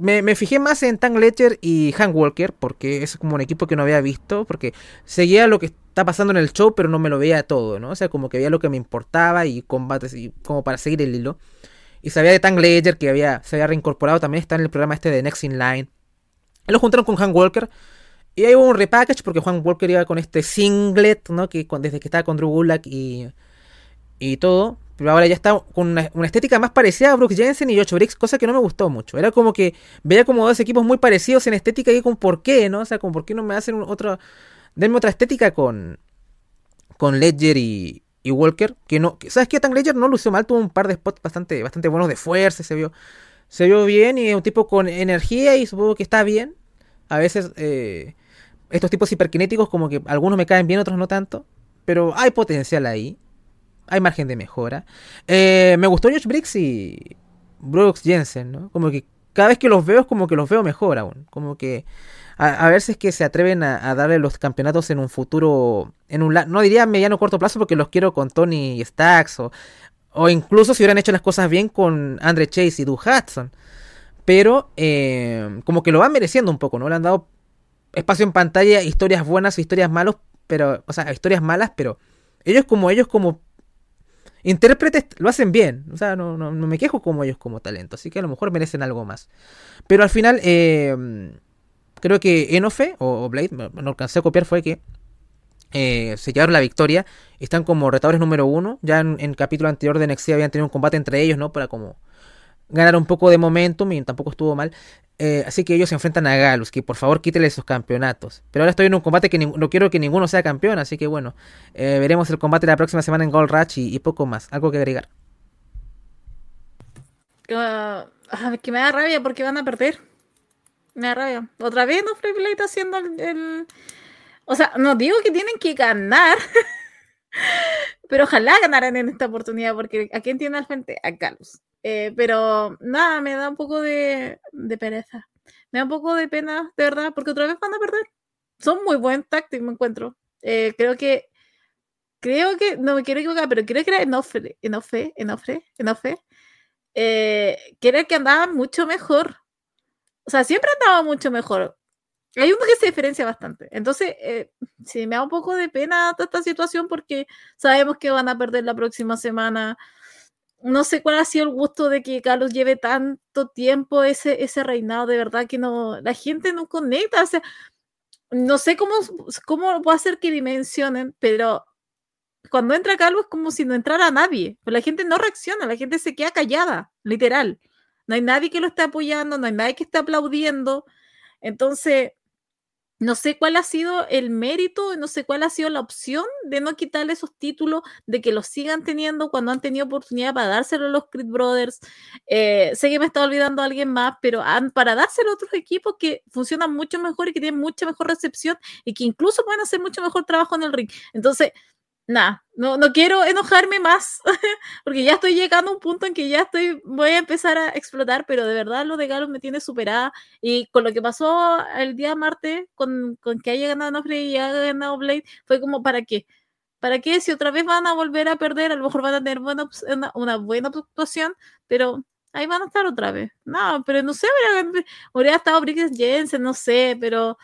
me, fijé más en Tank Ledger y Hank Walker, porque es como un equipo que no había visto, porque seguía lo que está pasando en el show, pero no me lo veía todo, ¿no? O sea, como que veía lo que me importaba y combates, y como para seguir el hilo. Y sabía de Tank Ledger, que había, se había reincorporado, también está en el programa este de Next in Line. Y lo juntaron con Hank Walker. Y ahí hubo un repackage, porque Hank Walker iba con este singlet, ¿no? Que desde que estaba con Drew Gulak y, y todo pero ahora ya está con una, estética más parecida a Brooks Jensen y Josh Briggs, cosa que no me gustó mucho. Era como que veía como dos equipos muy parecidos en estética y con por qué, ¿no? O sea, como por qué no me hacen otra. Denme otra estética con. Con Ledger y, y Walker. Que no. ¿Sabes qué? Tan Ledger no lució mal, tuvo un par de spots bastante, bastante buenos de fuerza, se vio. Se vio bien y es un tipo con energía y supongo que está bien. A veces eh, estos tipos hiperkinéticos como que algunos me caen bien, otros no tanto. Pero hay potencial ahí hay margen de mejora. Eh, me gustó Josh Briggs y Brooks Jensen, ¿no? Como que cada vez que los veo es como que los veo mejor aún. Como que a, a veces que se atreven a, darle los campeonatos en un futuro, en un no diría mediano o corto plazo porque los quiero con Tony Stacks o, o incluso si hubieran hecho las cosas bien con Andre Chase y Doug Hudson. Pero eh, como que lo van mereciendo un poco, ¿no? Le han dado espacio en pantalla, historias buenas, historias malas, pero, o sea, historias malas, pero ellos como ellos como intérpretes lo hacen bien. O sea, no, no, me quejo como ellos como talento. Así que a lo mejor merecen algo más. Pero al final, eh, creo que Enofe o Blade, no alcancé a copiar, fue que eh, se llevaron la victoria. Están como retadores número uno. Ya en, el capítulo anterior de NXT habían tenido un combate entre ellos, ¿no? Para como ganar un poco de momentum y tampoco estuvo mal. Eh, así que ellos se enfrentan a Galus, que por favor quítele esos campeonatos. Pero ahora estoy en un combate que no quiero que ninguno sea campeón, así que bueno, eh, veremos el combate la próxima semana en Gold Rush y, poco más. ¿Algo que agregar? Uh, que me da rabia porque van a perder. Me da rabia. Otra vez no Free Blade haciendo el, O sea, no digo que tienen que ganar. <laughs> pero ojalá ganaran en esta oportunidad porque ¿a quién tiene al frente? A Galus. Eh, pero nada, me da un poco de, pereza. Me da un poco de pena, de verdad, porque otra vez van a perder. Son muy buen táctico, me encuentro. Eh, creo que. Creo que. No me quiero equivocar, pero creo que era Enofre. Enofre. Enofre. Enofre. Eh, creo que andaba mucho mejor. O sea, siempre andaba mucho mejor. Hay uno que se diferencia bastante. Entonces, eh, sí, me da un poco de pena toda esta situación porque sabemos que van a perder la próxima semana no sé cuál ha sido el gusto de que Carlos lleve tanto tiempo ese, ese reinado, de verdad que no, la gente no conecta, o no sé cómo, cómo va a ser que dimensionen, pero cuando entra Carlos es como si no entrara nadie, pues la gente no reacciona, la gente se queda callada, literal, no hay nadie que lo esté apoyando, no hay nadie que esté aplaudiendo, entonces no sé cuál ha sido el mérito, no sé cuál ha sido la opción de no quitarle esos títulos, de que los sigan teniendo cuando han tenido oportunidad para dárselo a los Creed Brothers. Eh, sé que me está olvidando a alguien más, pero han, para dárselo a otros equipos que funcionan mucho mejor y que tienen mucha mejor recepción y que incluso pueden hacer mucho mejor trabajo en el ring. Entonces, nada, no, no quiero enojarme más, <laughs> porque ya estoy llegando a un punto en que ya estoy, voy a empezar a explotar, pero de verdad lo de Galo me tiene superada. Y con lo que pasó el día martes, con, con que haya ganado Nofre y haya ganado Blade, fue como, ¿para qué? ¿Para qué? Si otra vez van a volver a perder, a lo mejor van a tener buena, una, buena actuación, pero ahí van a estar otra vez. No, pero no sé, habría, estado Briggs Jensen, no sé, pero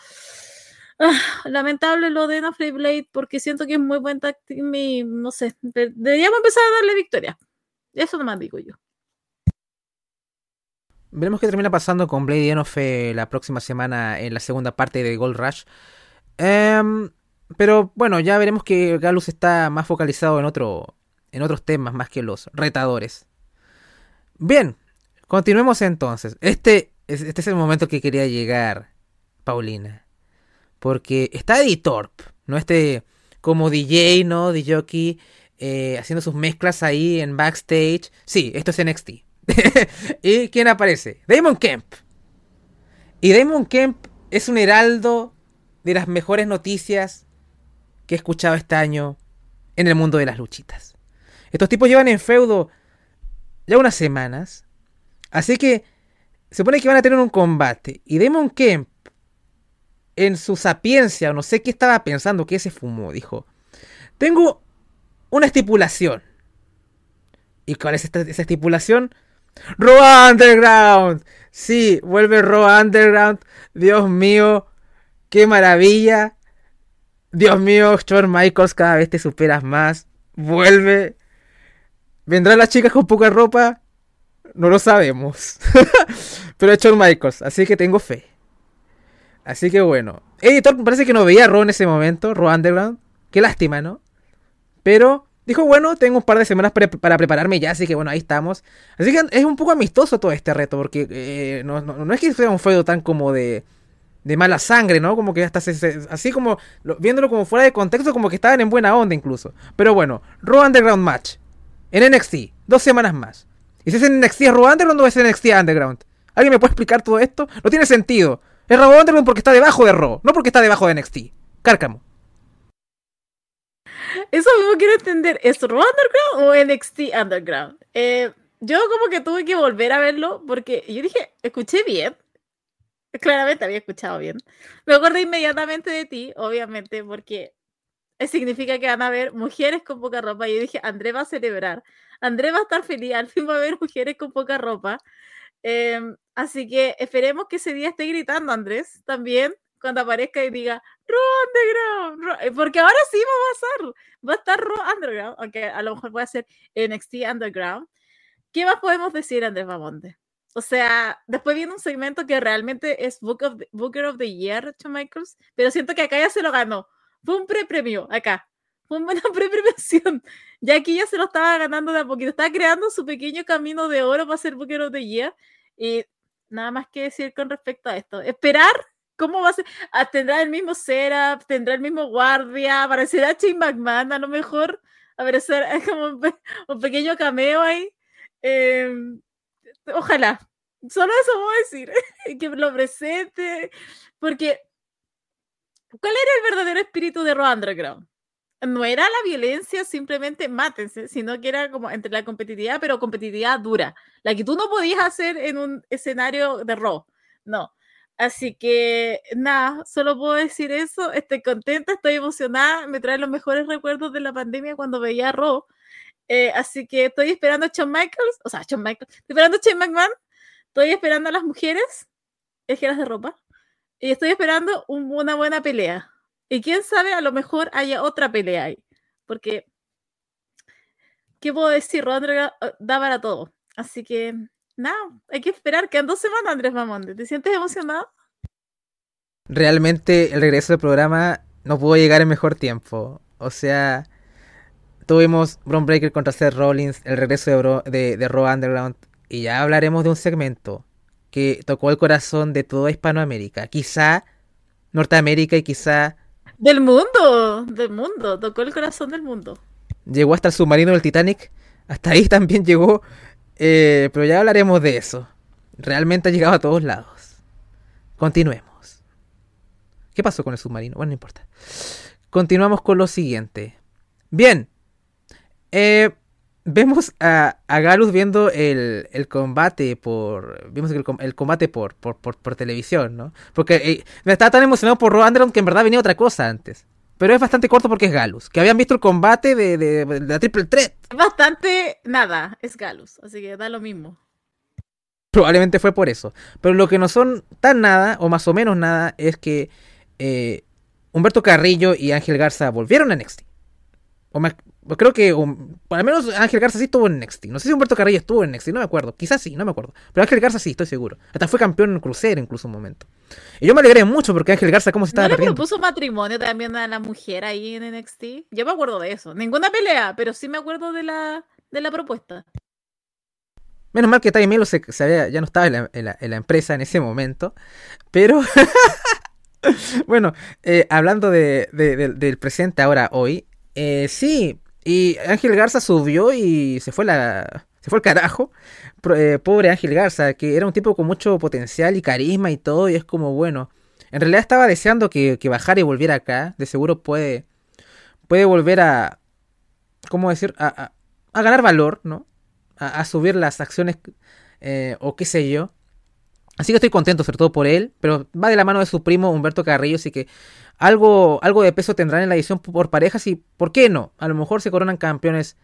Ah, lamentable lo de No Blade porque siento que es muy buen táctico y no sé, deberíamos empezar a darle victoria. Eso nomás digo yo. Veremos qué termina pasando con Blade y Enofe la próxima semana en la segunda parte de Gold Rush. Em, pero bueno, ya veremos que Galus está más focalizado en, otro, en otros temas más que los retadores. Bien, continuemos entonces. Este, este es el momento que quería llegar, Paulina. Porque está Eddie no este como DJ, ¿no? DJ eh, haciendo sus mezclas ahí en backstage. Sí, esto es NXT. <laughs> ¿Y quién aparece? Damon Kemp. Y Damon Kemp es un heraldo de las mejores noticias que he escuchado este año en el mundo de las luchitas. Estos tipos llevan en feudo ya unas semanas. Así que se supone que van a tener un combate. Y Damon Kemp, en su sapiencia, no sé qué estaba pensando, que se fumó, dijo: Tengo una estipulación. ¿Y cuál es esta, esa estipulación? Raw Underground. Sí, vuelve Raw Underground. Dios mío, qué maravilla. Dios mío, Shawn Michaels, cada vez te superas más. Vuelve. ¿Vendrán las chicas con poca ropa? No lo sabemos. <laughs> Pero es Shawn Michaels, así que tengo fe. Así que bueno. Editor parece que no veía Raw en ese momento, Raw Underground. Qué lástima, ¿no? Pero dijo, bueno, tengo un par de semanas para prepararme ya, así que bueno, ahí estamos. Así que es un poco amistoso todo este reto, porque eh, no, es que sea un feudo tan como de, de mala sangre, ¿no? Como que hasta se, así como viéndolo como fuera de contexto, como que estaban en buena onda incluso. Pero bueno, Raw Underground Match en NXT, dos semanas más. ¿Y si es en NXT Raw Underground o es en NXT Underground? ¿Alguien me puede explicar todo esto? No tiene sentido. Es Raw Underground porque está debajo de Raw, no porque está debajo de NXT. Cárcamo. Eso mismo quiero entender. ¿Es Raw Underground o NXT Underground? Eh, yo como que tuve que volver a verlo porque yo dije, escuché bien. Claramente había escuchado bien. Me acordé inmediatamente de ti, obviamente, porque significa que van a haber mujeres con poca ropa. Y yo dije, André va a celebrar. André va a estar feliz. Al fin va a haber mujeres con poca ropa. Em, así que esperemos que ese día esté gritando Andrés también cuando aparezca y diga Raw Underground, eh, porque ahora sí va a pasar, va a estar Raw Underground, aunque a lo mejor puede ser NXT Underground. ¿Qué más podemos decir, Andrés Mamonte? O sea, después viene un segmento que realmente es Book of Booker of the Year, to Michaels, pero siento que acá ya se lo ganó. Fue un pre-premio, acá. Fue una <laughs> pre-premiación. Ya aquí ya se lo estaba ganando de a poquito. Estaba creando su pequeño camino de oro para ser Booker of the Year. Y nada más que decir con respecto a esto. Esperar ¿Cómo va a ser? Ah, ¿Tendrá el mismo setup? ¿Tendrá el mismo guardia? ¿Aparecerá Shane McMahon a lo mejor? ¿Aparecerá <laughs> como un, pequeño cameo ahí? Em, ojalá. Solo eso voy a decir. <laughs> que lo presente. Porque, ¿cuál era el verdadero espíritu de Raw Underground? No era la violencia, simplemente mátense, sino que era como entre la competitividad, pero competitividad dura. La que tú no podías hacer en un escenario de Raw. No Así que nada, solo puedo decir eso. Estoy contenta, estoy emocionada. Me trae los mejores recuerdos de la pandemia cuando veía Raw. Eh, así que estoy esperando a Shawn Michaels, o sea, Shawn Michaels, estoy esperando a Shane McMahon, estoy esperando a las mujeres, ejeras de ropa, y estoy esperando una buena pelea. Y quién sabe, a lo mejor haya otra pelea ahí, porque, ¿qué puedo decir? Rodrigo eh, da para todo. Así que no, hay que esperar. Quedan dos semanas, Andrés Mamonde. ¿Te sientes emocionado? Realmente el regreso del programa no pudo llegar en mejor tiempo. O sea, tuvimos Bron Breaker contra Seth Rollins, el regreso de, de, Raw Underground. Y ya hablaremos de un segmento que tocó el corazón de toda Hispanoamérica. Quizá Norteamérica y quizá... Del mundo, del mundo. Tocó el corazón del mundo. Llegó hasta el submarino del Titanic. Hasta ahí <laughs> también llegó eh, pero ya hablaremos de eso. Realmente ha llegado a todos lados. Continuemos. ¿Qué pasó con el submarino? Bueno, no importa. Continuamos con lo siguiente. Bien. Eh, vemos a, a, Galus viendo el, el, combate por. Vimos el, el combate por, por, por, televisión, ¿no? Porque eh, me estaba tan emocionado por Raw que en verdad venía otra cosa antes. Pero es bastante corto porque es Galus. Que habían visto el combate de, de, la Triple Threat. Bastante nada, es Galus. Así que da lo mismo. Probablemente fue por eso. Pero lo que no son tan nada, o más o menos nada, es que eh, Humberto Carrillo y Ángel Garza volvieron a NXT. O más, pues creo que um, al menos Ángel Garza sí estuvo en NXT. No sé si Humberto Carrillo estuvo en NXT, no me acuerdo. Quizás sí, no me acuerdo. Pero Ángel Garza sí, estoy seguro. Hasta fue campeón en crucero incluso un momento. Y yo me alegré mucho porque Ángel Garza, ¿cómo se estaba ¿No le propuso matrimonio también a la mujer ahí en NXT? Yo me acuerdo de eso. Ninguna pelea, pero sí me acuerdo de la, de la propuesta. Menos mal que Ty Melo se, ya no estaba en la, en la, empresa en ese momento. Pero. <laughs> bueno, eh, hablando de, del presente ahora, hoy, eh, sí, y Ángel Garza subió y se fue la se fue el carajo. Eh, pobre Ángel Garza, que era un tipo con mucho potencial y carisma y todo, y es como, bueno, en realidad estaba deseando que, bajara y volviera acá, de seguro puede, puede volver a, ¿cómo decir?, a, a, ganar valor, ¿no? A, subir las acciones eh, o qué sé yo. Así que estoy contento, sobre todo por él, pero va de la mano de su primo Humberto Carrillo, así que algo, algo de peso tendrán en la edición por parejas y, ¿por qué no? A lo mejor se coronan campeones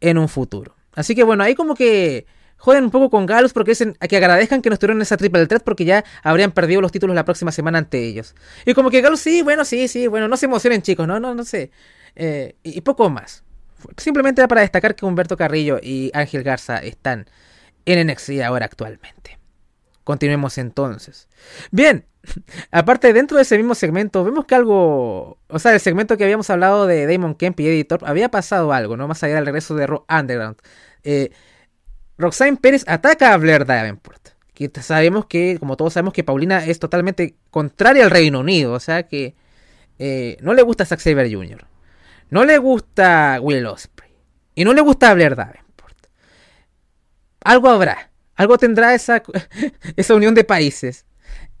en un futuro. Así que bueno, ahí como que joden un poco con Galus porque dicen que agradezcan que no estuvieron esa triple threat porque ya habrían perdido los títulos la próxima semana ante ellos. Y como que Galus, sí, bueno, sí, sí, bueno, no se emocionen chicos, no, no, no sé. Eh, y, poco más. Simplemente era para destacar que Humberto Carrillo y Ángel Garza están en NXT ahora actualmente. Continuemos entonces. Bien, <laughs> aparte dentro de ese mismo segmento, vemos que algo, o sea, el segmento que habíamos hablado de Damon Kemp y Editor, había pasado algo, ¿no? Más allá del regreso de Raw Underground. Eh, Roxanne Pérez ataca a Blair Davenport. Que sabemos que, como todos sabemos, que Paulina es totalmente contraria al Reino Unido. O sea que eh, no le gusta Zack Saber Jr. No le gusta Will Osprey. Y no le gusta Blair Davenport. Algo habrá. Algo tendrá esa, <laughs> esa unión de países.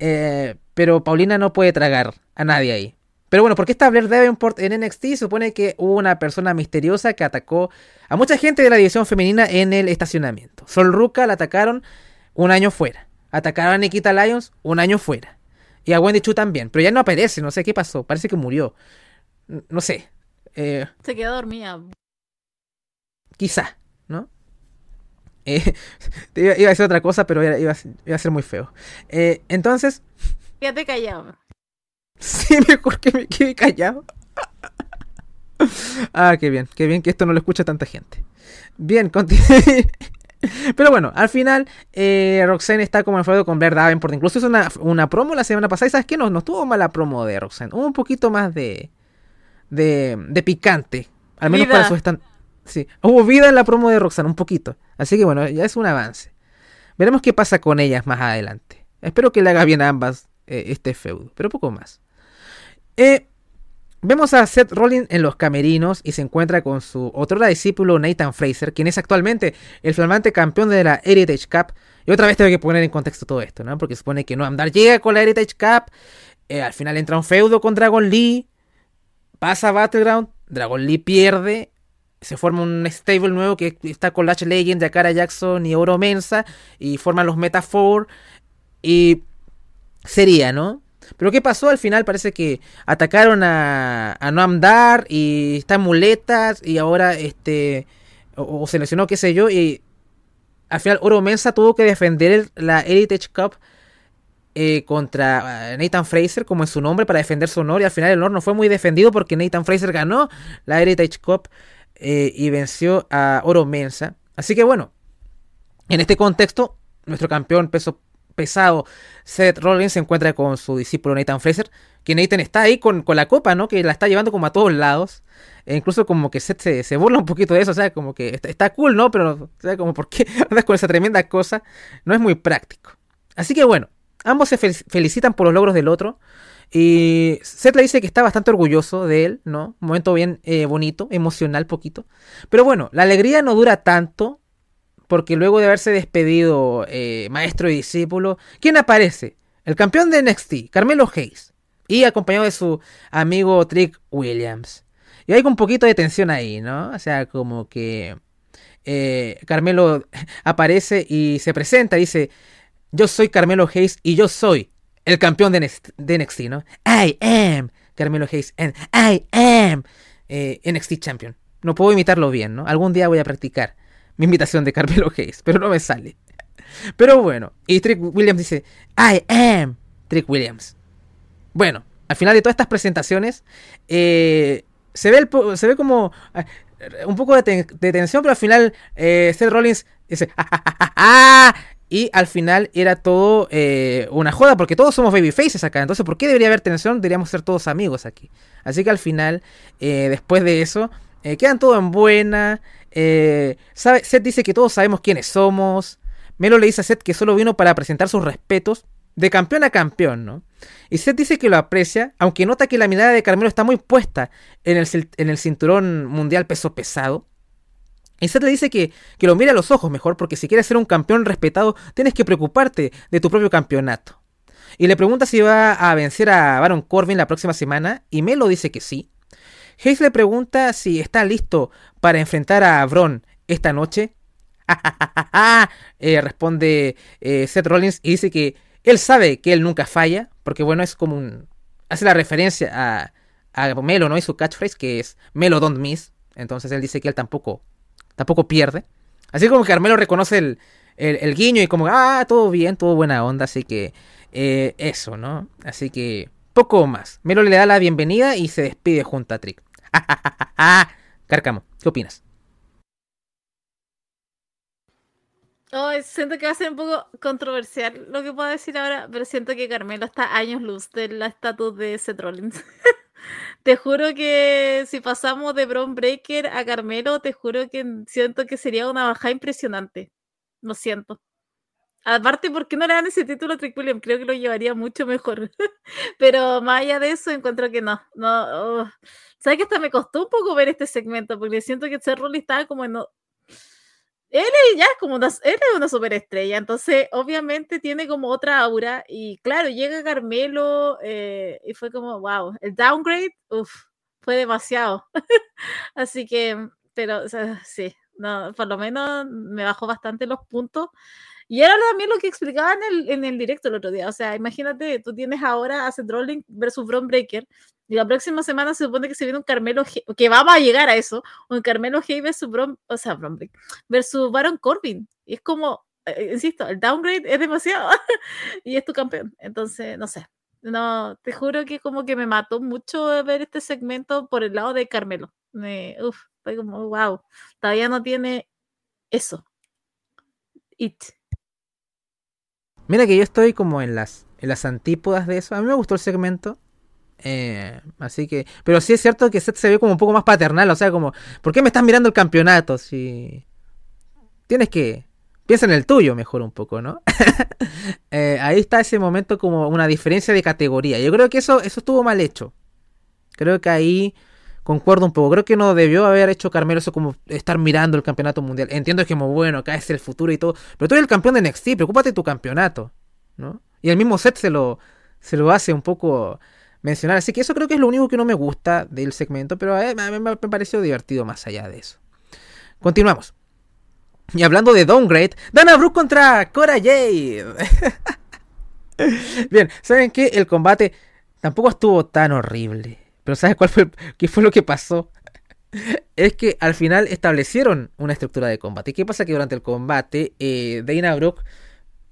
Eh, pero Paulina no puede tragar a nadie ahí. Pero bueno, ¿por qué está Blair Davenport en NXT? supone que hubo una persona misteriosa que atacó a mucha gente de la división femenina en el estacionamiento. Sol Ruka la atacaron un año fuera. Atacaron a Nikita Lyons un año fuera. Y a Wendy Chu también. Pero ya no aparece, no sé qué pasó. Parece que murió. No sé. Eh, Se quedó dormida. Quizá. Eh, <laughs> iba, a decir otra cosa, pero iba, a ser muy feo. Eh, entonces... Quédate callado. Sí, <laughs> mejor que me quede callado. <laughs> ah, qué bien, qué bien que esto no lo escucha tanta gente. Bien, Pero bueno, al final eh, Roxanne está como enfadado con Blair Davenport. Incluso hizo una, una promo la semana pasada. ¿Y sabes qué? No, no estuvo mala promo de Roxanne. Hubo un poquito más de, de, de picante. Al menos para su están. Sí, hubo vida en la promo de Roxanne, un poquito. Así que bueno, ya es un avance. Veremos qué pasa con ellas más adelante. Espero que le haga bien a ambas eh, este feudo, pero poco más. Eh, vemos a Seth Rollins en los camerinos y se encuentra con su otro discípulo Nathan Fraser, quien es actualmente el flamante campeón de la Heritage Cup. Y otra vez tengo que poner en contexto todo esto, ¿no? Porque supone que no andar llega con la Heritage Cup. Eh, al final entra un feudo con Dragon Lee. Pasa a Battleground. Dragon Lee pierde. Se forma un stable nuevo que está con Lash Legend, Yakara Jackson y Oro Mensa. Y forman los Metafor. Y sería, ¿no? Pero ¿qué pasó? Al final parece que atacaron a, a Noam Dar y está en muletas y ahora este o, se lesionó, qué sé yo, y al final Oro Mensa tuvo que defender la Heritage Cup eh, contra eh, Nathan Fraser, como es su nombre, para defender su honor. Y al final el honor no fue muy defendido porque Nathan Fraser ganó la Heritage Cup eh, y venció a Oro Mensa. Así que bueno, en este contexto, nuestro campeón peso pesado Seth Rollins se encuentra con su discípulo Nathan Fraser, que Nathan está ahí con, la copa, ¿no? Que la está llevando como a todos lados. E incluso como que Seth se, burla un poquito de eso, o sea, como que está, cool, ¿no? Pero, o sea, como, ¿por qué <laughs> andas con esa tremenda cosa? No es muy práctico. Así que bueno, ambos se felicitan por los logros del otro. Y Seth le dice que está bastante orgulloso de él, ¿no? Un momento bien eh, bonito, emocional poquito. Pero bueno, la alegría no dura tanto porque luego de haberse despedido eh, maestro y discípulo, ¿quién aparece? El campeón de NXT, Carmelo Hayes, y acompañado de su amigo Trick Williams. Y hay un poquito de tensión ahí, ¿no? O sea, como que eh, Carmelo <laughs> aparece y se presenta, dice, yo soy Carmelo Hayes y yo soy el campeón de NXT, ¿no? I am Carmelo Hayes and I am eh, NXT Champion. No puedo imitarlo bien, ¿no? Algún día voy a practicar mi invitación de Carmelo Hayes, pero no me sale. Pero bueno, y Trick Williams dice, I am Trick Williams. Bueno, al final de todas estas presentaciones, eh, se, ve se ve como eh, un poco de, tensión, pero al final Seth Rollins dice, ¡Ah, y al final era todo una joda, porque todos somos babyfaces acá. Entonces, ¿por qué debería haber tensión? Deberíamos ser todos amigos aquí. Así que al final, después de eso, quedan todos en buena. Eh, Seth dice que todos sabemos quiénes somos. Melo le dice a Seth que solo vino para presentar sus respetos de campeón a campeón, ¿no? Y Seth dice que lo aprecia, aunque nota que la mirada de Carmelo está muy puesta en el, en el cinturón mundial peso pesado. Seth le dice que, que lo mire a los ojos mejor, porque si quieres ser un campeón respetado, tienes que preocuparte de tu propio campeonato. Y le pregunta si va a vencer a Baron Corbin la próxima semana, y Melo dice que sí. Hayes le pregunta si está listo para enfrentar a Bron esta noche. <laughs> Eh, responde eh, Seth Rollins y dice que él sabe que él nunca falla, porque bueno, es como un... Hace la referencia a Melo, ¿no? Y su catchphrase que es Melo don't miss. Entonces él dice que él tampoco, tampoco pierde. Así como que Carmelo reconoce el, el, guiño y como, ah, todo bien, todo buena onda. Así que eh, eso, ¿no? Así que poco más. Melo le da la bienvenida y se despide junto a Trick. <laughs> Carcamo, ¿qué opinas? Oh, siento que va a ser un poco controversial lo que puedo decir ahora, pero siento que Carmelo está años luz de la estatus de Seth Rollins. <laughs> te juro que si pasamos de Bron Breaker a Carmelo, te juro que siento que sería una bajada impresionante. Lo siento. Aparte, ¿por qué no le dan ese título a Trick? Creo que lo llevaría mucho mejor. <laughs> Pero más allá de eso, encuentro que no. no oh. ¿Sabes que hasta me costó un poco ver este segmento? Porque siento que Rollins estaba como en él ya es como una, él es una superestrella, entonces obviamente tiene como otra aura y claro, llega Carmelo eh, y fue como, wow, el downgrade, uff, fue demasiado. <laughs> Así que, pero sí, no, por lo menos me bajó bastante los puntos. Y era también lo que explicaba en el, en el directo el otro día. O sea, imagínate, tú tienes ahora a Seth Rollins versus Bron Breaker y la próxima semana se supone que se viene un Carmelo, que vamos a llegar a eso, un Carmelo Hay versus Bron, o sea, versus Baron Corbin. Y es como, eh, insisto, el downgrade es demasiado <laughs> y es tu campeón. Entonces, no sé. No, te juro que como que me mató mucho ver este segmento por el lado de Carmelo. Me, uf, fue como, wow, todavía no tiene eso. It. Mira que yo estoy como en las, en las antípodas de eso. A mí me gustó el segmento. Eh, así que, pero sí es cierto que Seth se ve como un poco más paternal, o sea, como, ¿por qué me estás mirando el campeonato? Si tienes que, piensa en el tuyo mejor un poco, ¿no? <laughs> Eh, ahí está ese momento como una diferencia de categoría. Yo creo que eso, eso estuvo mal hecho. Creo que ahí concuerdo un poco. Creo que no debió haber hecho Carmelo eso como estar mirando el campeonato mundial. Entiendo que como bueno, acá es el futuro y todo, pero tú eres el campeón de NXT, preocúpate de tu campeonato, ¿no? Y el mismo Seth se lo, se lo hace un poco mencionar. Así que eso creo que es lo único que no me gusta del segmento, pero eh, me, me, pareció divertido más allá de eso. Continuamos. Y hablando de Downgrade, Dana Brooke contra Cora Jade. <laughs> Bien, ¿saben qué? El combate tampoco estuvo tan horrible. Pero ¿sabes cuál fue, qué fue lo que pasó? <laughs> es que al final establecieron una estructura de combate. ¿Y qué pasa? Que durante el combate, eh, Dana Brooke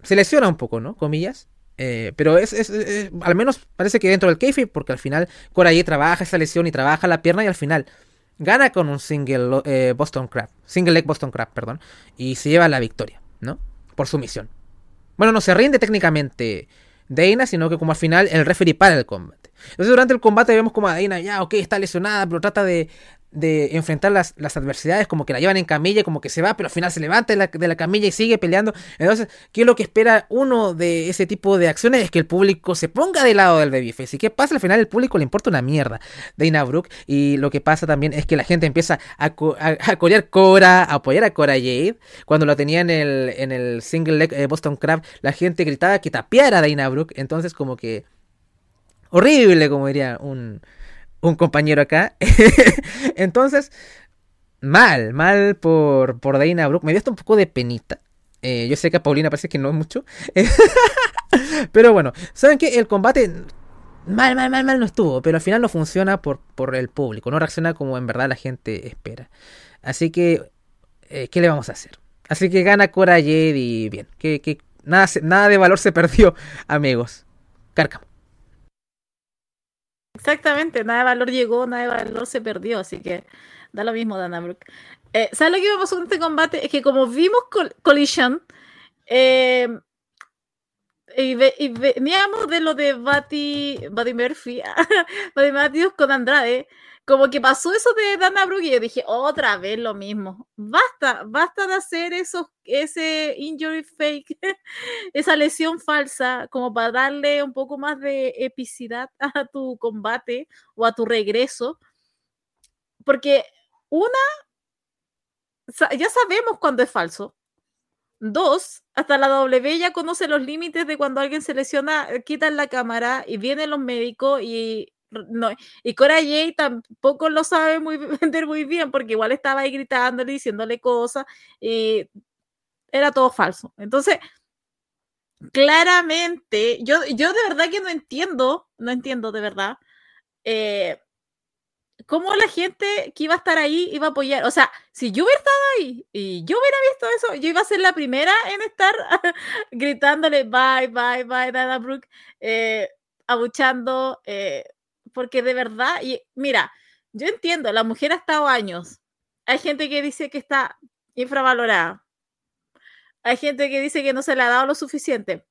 se lesiona un poco, ¿no? Comillas. Eh, pero es, al menos parece que dentro del kayfabe, porque al final Coraje trabaja esa lesión y trabaja la pierna y al final gana con un single eh, Boston Crab, single leg Boston Crab, perdón, y se lleva la victoria, ¿no? Por su misión. Bueno, no se rinde técnicamente Dana, sino que como al final el referee para el combate. Entonces durante el combate vemos como a Dana ya, ok, está lesionada, pero trata de, de enfrentar las, adversidades, como que la llevan en camilla, como que se va, pero al final se levanta de la, de la, camilla y sigue peleando. Entonces, ¿qué es lo que espera uno de ese tipo de acciones? Es que el público se ponga del lado del babyface. ¿Y qué pasa? Al final el público le importa una mierda Dana Brooke. Y lo que pasa también es que la gente empieza a, a, corear Cora, a apoyar a Cora Jade. Cuando lo tenía en el, en el single leg eh, Boston Crab, la gente gritaba que tapeara a Dana Brooke. Entonces, como que horrible, como diría un un compañero acá. <laughs> Entonces, mal, mal por, por Dana Brooke. Me dio hasta un poco de penita. Eh, yo sé que a Paulina parece que no mucho. <laughs> pero bueno, ¿saben qué? El combate mal, mal, mal, mal no estuvo. Pero al final no funciona por, por el público. No reacciona como en verdad la gente espera. Así que, eh, ¿qué le vamos a hacer? Así que gana Cora Jade y bien. Que, que nada, nada de valor se perdió, amigos. Cárcamo. Exactamente, nada de valor llegó, nada de valor se perdió, así que da lo mismo Dana Brooke. Eh, ¿Sabes lo que me pasó con este combate? Es que como vimos Collision, eh, y, veníamos de lo de Buddy, Buddy Murphy, <laughs> Buddy Matthews con Andrade, como que pasó eso de Dana Brooke y yo dije, otra vez lo mismo. Basta, basta de hacer esos, ese injury fake, <laughs> esa lesión falsa, como para darle un poco más de epicidad <laughs> a tu combate o a tu regreso. Porque una, ya sabemos cuando es falso. Dos, hasta la W ya conoce los límites de cuando alguien se lesiona, quitan la cámara y vienen los médicos y no, y Cora Jay tampoco lo sabe muy, <laughs> vender muy bien porque igual estaba ahí gritándole, diciéndole cosas y era todo falso. Entonces, claramente, yo, yo de verdad que no entiendo, no entiendo de verdad, eh, cómo la gente que iba a estar ahí iba a apoyar. O sea, si yo hubiera estado ahí y yo hubiera visto eso, yo iba a ser la primera en estar <laughs> gritándole bye, bye, bye, Dana Brooke, eh, abuchando. Eh, porque de verdad, y mira, yo entiendo, la mujer ha estado años. Hay gente que dice que está infravalorada. Hay gente que dice que no se le ha dado lo suficiente.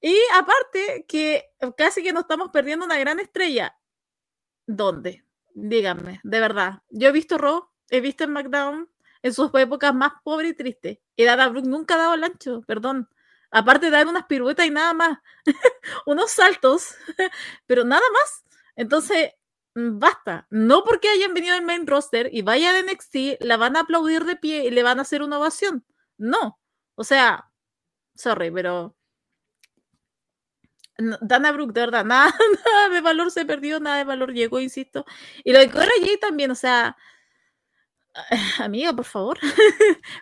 Y aparte que casi que nos estamos perdiendo una gran estrella. ¿Dónde? Díganme, de verdad. Yo he visto Raw, he visto en SmackDown en sus épocas más pobres y tristes. Y Dana Brooke nunca ha dado el ancho, perdón. Aparte de dar unas piruetas y nada más. <laughs> Unos saltos, <laughs> pero nada más. Entonces, mm, basta. No porque hayan venido al main roster y vaya de NXT, la van a aplaudir de pie y le van a hacer una ovación. No. O sea, sorry, pero. Dana Brooke, de verdad, <laughs> nada, nada de valor se perdió, nada de valor llegó, insisto. Y lo de Cora también, o sea, <sighs> amiga, por favor,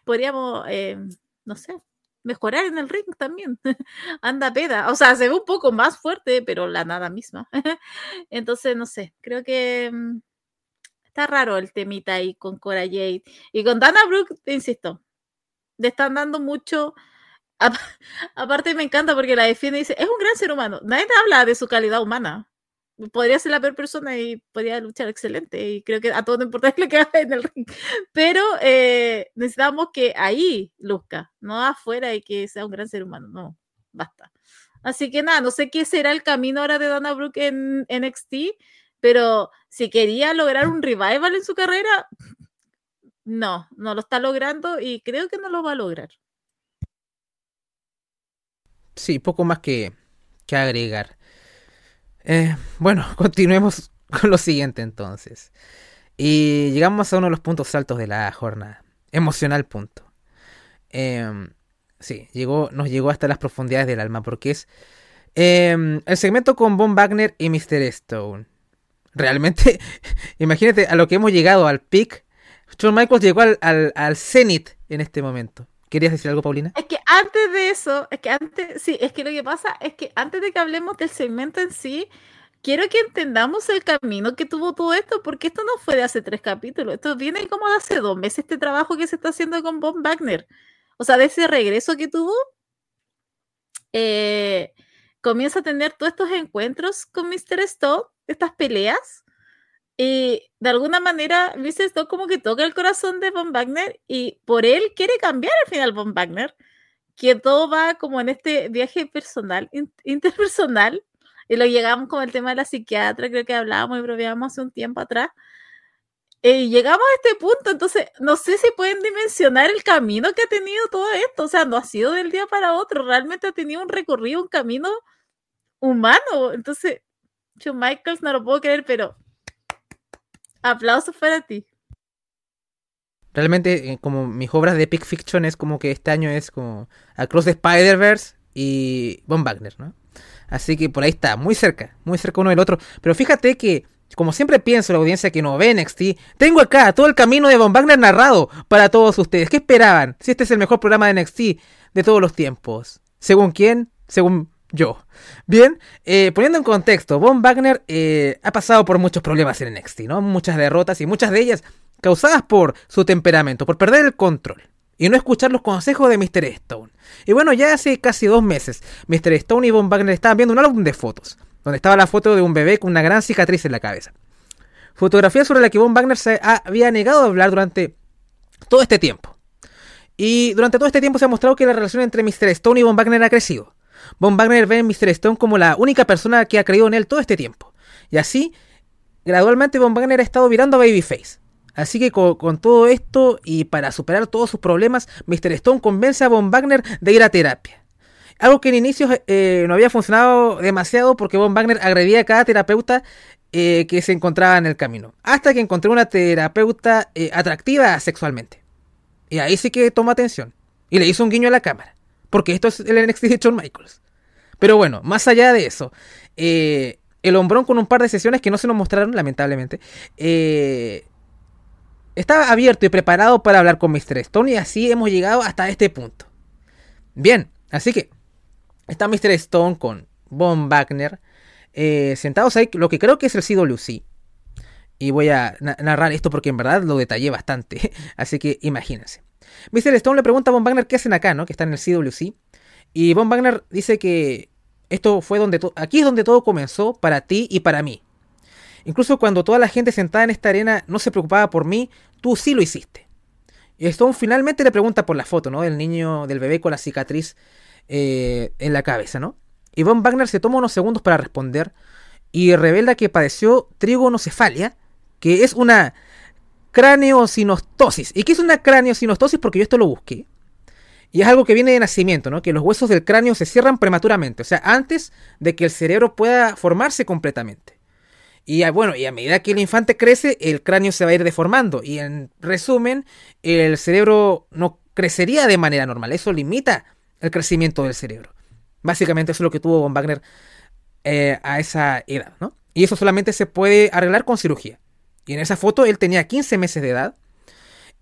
podríamos, eh, no sé, mejorar en el ring también. <laughs> Anda peda. O sea, se ve un poco más fuerte, pero la nada misma. <laughs> Entonces, no sé, creo que mm, está raro el temita ahí con Cora Jade. Y con Dana Brooke, insisto, le están dando mucho. <laughs> Aparte me encanta porque la defiende y dice, es un gran ser humano. Nadie habla de su calidad humana podría ser la peor persona y podría luchar excelente. Y creo que a todos no importa <laughs> lo que haga en el ring. Pero eh, necesitamos que ahí luzca, no afuera y que sea un gran ser humano. No, basta. Así que nada, no sé qué será el camino ahora de Dana Brooke en, NXT, pero si quería lograr un revival en su carrera, no, no lo está logrando y creo que no lo va a lograr. Sí, poco más que, que agregar. Eh, bueno, <laughs> continuemos con lo siguiente entonces. Y llegamos a uno de los puntos altos de la jornada. Emocional punto. Em, sí, llegó, nos llegó hasta las profundidades del alma porque es em, el segmento con Von Wagner y Mr. Stone. Realmente, <laughs> imagínate a lo que hemos llegado al peak. Shawn Michaels llegó al, al, al en este momento. ¿Querías decir algo, Paulina? Es que antes de eso, es que antes, sí, es que lo que pasa es que antes de que hablemos del segmento en sí, quiero que entendamos el camino que tuvo todo esto, porque esto no fue de hace tres capítulos, esto viene como de hace dos meses, este trabajo que se está haciendo con Bob Wagner. O sea, de ese regreso que tuvo, eh, comienza a tener todos estos encuentros con Mr. Stone, estas peleas, y de alguna manera, viste, esto como que toca el corazón de Von Wagner y por él quiere cambiar al final Von Wagner, que todo va como en este viaje personal, interpersonal, y lo llegamos con el tema de la psiquiatra, creo que hablábamos y probábamos hace un tiempo atrás. Y llegamos a este punto, entonces no sé si pueden dimensionar el camino que ha tenido todo esto, o sea, no ha sido del día para otro, realmente ha tenido un recorrido, un camino humano, entonces, yo Michaels no lo puedo creer, pero Aplausos para ti. Realmente, eh, como mis obras de Epic Fiction es como que este año es como Across the Spider-Verse y Von Wagner, ¿no? Así que por ahí está, muy cerca, muy cerca uno del otro. Pero fíjate que, como siempre pienso, la audiencia que no ve NXT, tengo acá todo el camino de Von Wagner narrado para todos ustedes. ¿Qué esperaban? Si este es el mejor programa de NXT de todos los tiempos. ¿Según quién? Según yo. Bien, eh, poniendo en contexto, Von Wagner eh, ha pasado por muchos problemas en NXT, ¿no? Muchas derrotas y muchas de ellas causadas por su temperamento, por perder el control y no escuchar los consejos de Mr. Stone. Y bueno, ya hace casi dos meses, Mr. Stone y Von Wagner estaban viendo un álbum de fotos, donde estaba la foto de un bebé con una gran cicatriz en la cabeza. Fotografía sobre la que Von Wagner se había negado a hablar durante todo este tiempo. Y durante todo este tiempo se ha mostrado que la relación entre Mr. Stone y Von Wagner ha crecido Von Wagner ve a Mr. Stone como la única persona que ha creído en él todo este tiempo. Y así, gradualmente Von Wagner ha estado mirando a Babyface. Así que con, todo esto y para superar todos sus problemas, Mr. Stone convence a Von Wagner de ir a terapia. Algo que en inicio eh, no había funcionado demasiado porque Von Wagner agredía a cada terapeuta eh, que se encontraba en el camino. Hasta que encontré una terapeuta eh, atractiva sexualmente. Y ahí sí que tomó atención. Y le hizo un guiño a la cámara. Porque esto es el NXT de Shawn Michaels. Pero bueno, más allá de eso. el hombrón con un par de sesiones que no se nos mostraron, lamentablemente. Eh, estaba abierto y preparado para hablar con Mr. Stone y así hemos llegado hasta este punto. Bien, así que está Mr. Stone con Von Wagner eh, sentados ahí, lo que creo que es el CWC. Y voy a narrar esto porque en verdad lo detallé bastante, <laughs> así que imagínense. Mr. Stone le pregunta a Von Wagner qué hacen acá, ¿no? Que está en el CWC. Y Von Wagner dice que esto fue donde aquí es donde todo comenzó para ti y para mí. Incluso cuando toda la gente sentada en esta arena no se preocupaba por mí, tú sí lo hiciste. Y Stone finalmente le pregunta por la foto, ¿no? Del niño, del bebé con la cicatriz eh, en la cabeza, ¿no? Y Von Wagner se toma unos segundos para responder y revela que padeció trigonocefalia, que es una craneosinostosis. ¿Y qué es una craneosinostosis? Porque yo esto lo busqué. Y es algo que viene de nacimiento, ¿no? Que los huesos del cráneo se cierran prematuramente, o sea, antes de que el cerebro pueda formarse completamente. Y bueno, y a medida que el infante crece, el cráneo se va a ir deformando. Y en resumen, el cerebro no crecería de manera normal. Eso limita el crecimiento del cerebro. Básicamente eso es lo que tuvo Von Wagner eh, a esa edad, ¿no? Y eso solamente se puede arreglar con cirugía. Y en esa foto él tenía 15 meses de edad.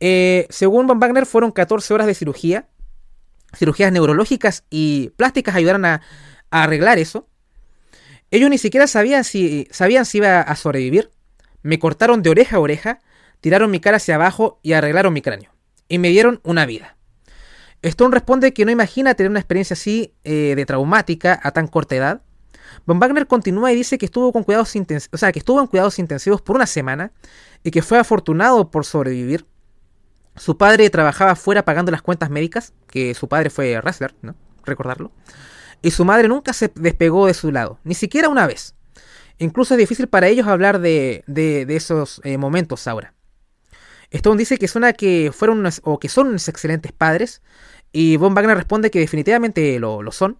Eh, según Von Wagner fueron 14 horas de cirugía. Cirugías neurológicas y plásticas ayudaron a arreglar eso. Ellos ni siquiera sabían si, sabían si iba a sobrevivir. Me cortaron de oreja a oreja, tiraron mi cara hacia abajo y arreglaron mi cráneo. Y me dieron una vida. Stone responde que no imagina tener una experiencia así eh, de traumática a tan corta edad. Von Wagner continúa y dice que estuvo con cuidados o sea, que estuvo en cuidados intensivos por una semana y que fue afortunado por sobrevivir. Su padre trabajaba fuera pagando las cuentas médicas, que su padre fue wrestler, ¿no? Recordarlo y su madre nunca se despegó de su lado, ni siquiera una vez. Incluso es difícil para ellos hablar de, esos eh, momentos ahora. Stone dice que suena que fueron o que son unos excelentes padres y Von Wagner responde que definitivamente lo, lo son.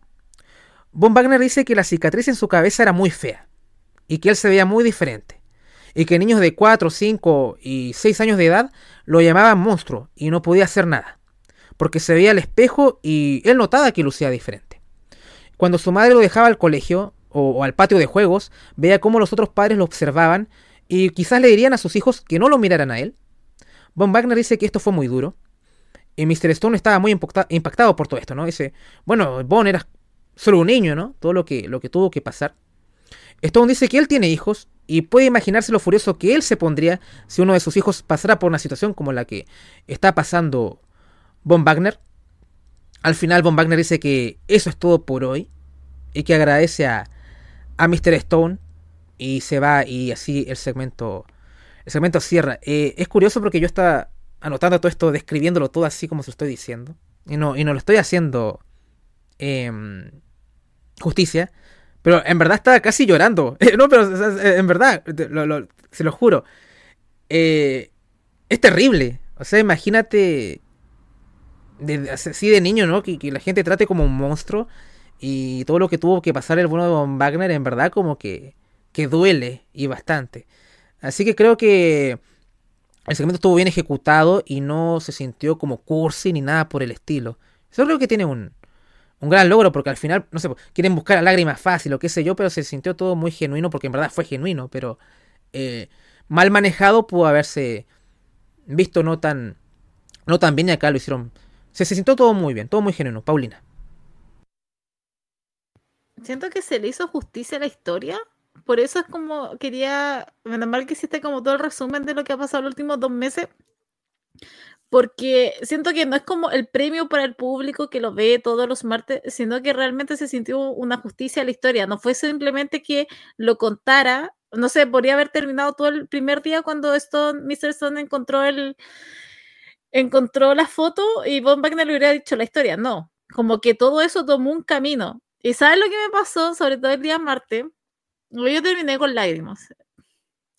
Von Wagner dice que la cicatriz en su cabeza era muy fea y que él se veía muy diferente y que niños de 4, 5 y 6 años de edad lo llamaban monstruo y no podía hacer nada porque se veía al espejo y él notaba que lucía diferente. Cuando su madre lo dejaba al colegio o, al patio de juegos, veía cómo los otros padres lo observaban y quizás le dirían a sus hijos que no lo miraran a él. Von Wagner dice que esto fue muy duro. Y Mr. Stone estaba muy impactado por todo esto, ¿no? Dice, bueno, Von era solo un niño, ¿no? Todo lo que, lo que tuvo que pasar. Stone dice que él tiene hijos y puede imaginarse lo furioso que él se pondría si uno de sus hijos pasara por una situación como la que está pasando Von Wagner. Al final Von Wagner dice que eso es todo por hoy y que agradece a, a Mr. Stone y se va y así el segmento el segmento cierra. Eh, es curioso porque yo estaba anotando todo esto, describiéndolo todo así como se lo estoy diciendo y no, y no lo estoy haciendo em, justicia. Pero en verdad estaba casi llorando. <laughs> no, pero en verdad, se lo juro. Eh, es terrible. O sea, imagínate así de niño, ¿no? Que, la gente trate como un monstruo y todo lo que tuvo que pasar el bueno de Von Wagner en verdad como que, que duele y bastante. Así que creo que el segmento estuvo bien ejecutado y no se sintió como cursi ni nada por el estilo. Eso creo que tiene un, un gran logro porque al final, no sé, quieren buscar la lágrima fácil o qué sé yo, pero se sintió todo muy genuino porque en verdad fue genuino, pero eh, mal manejado pudo haberse visto no tan, no tan bien y acá lo hicieron se, sintió todo muy bien, todo muy genuino. Paulina. Siento que se le hizo justicia a la historia. Por eso es como quería. Menos mal que hiciste como todo el resumen de lo que ha pasado los últimos dos meses. Porque siento que no es como el premio para el público que lo ve todos los martes, sino que realmente se sintió una justicia a la historia. No fue simplemente que lo contara. No sé, podría haber terminado todo el primer día cuando Stone, Mr. Stone encontró el, encontró la foto y Von Wagner le hubiera dicho la historia. No, como que todo eso tomó un camino ¿Y sabes lo que me pasó? Sobre todo el día martes. Yo terminé con lágrimas.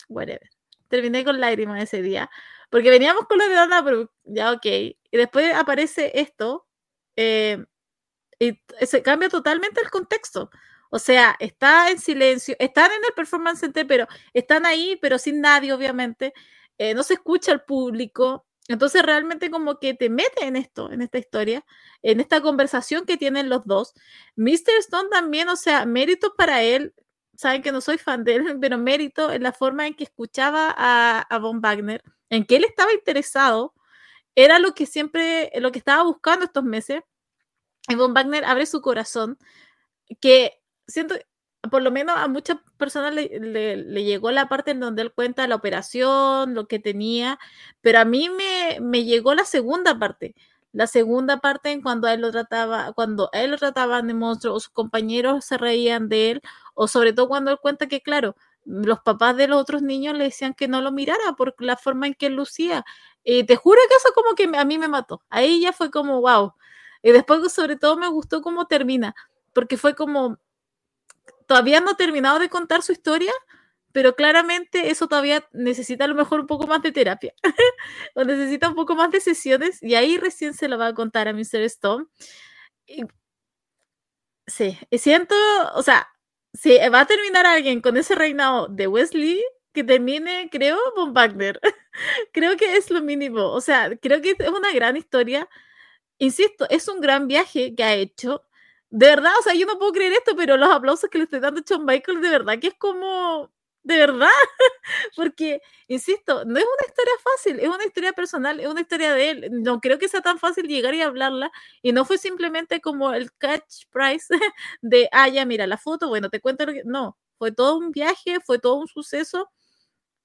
Whatever. Terminé con lágrimas ese día. Porque veníamos con lo de Dana, pero ya ok. Y después aparece esto. Eh, y se cambia totalmente el contexto. O sea, está en silencio, están en el performance center, pero están ahí, pero sin nadie, obviamente. Eh, no se escucha al público. Entonces realmente como que te mete en esto, en esta historia, en esta conversación que tienen los dos. Mr. Stone también, o sea, mérito para él. Saben que no soy fan de él, <laughs> pero mérito en la forma en que escuchaba a, a Von Wagner, en que él estaba interesado. Era lo que siempre, lo que estaba buscando estos meses. Y Von Wagner abre su corazón, que siento, por lo menos a muchas personas le, llegó la parte en donde él cuenta la operación, lo que tenía, pero a mí me, me, llegó la segunda parte. La segunda parte en cuando él lo trataba, cuando él lo trataban de monstruo, o sus compañeros se reían de él, o sobre todo cuando él cuenta que, claro, los papás de los otros niños le decían que no lo mirara por la forma en que lucía. Y te juro que eso como que a mí me mató. Ahí ya fue como, wow. Y después, sobre todo, me gustó cómo termina, porque fue como, todavía no ha terminado de contar su historia, pero claramente eso todavía necesita a lo mejor un poco más de terapia <laughs> o necesita un poco más de sesiones y ahí recién se lo va a contar a Mr. Stone. Y, sí, siento, o sea, si va a terminar alguien con ese reinado de Wesley, que termine, creo, Von Wagner. <laughs> creo que es lo mínimo. O sea, creo que es una gran historia. Insisto, es un gran viaje que ha hecho de verdad, o sea, yo no puedo creer esto, pero los aplausos que le estoy dando a John Michael, de verdad que es como, de verdad, <laughs> porque, insisto, no es una historia fácil, es una historia personal, es una historia de él. No creo que sea tan fácil llegar y hablarla, y no fue simplemente como el catch price <laughs> de, ah, ya, mira la foto, bueno, te cuento lo que. No, fue todo un viaje, fue todo un suceso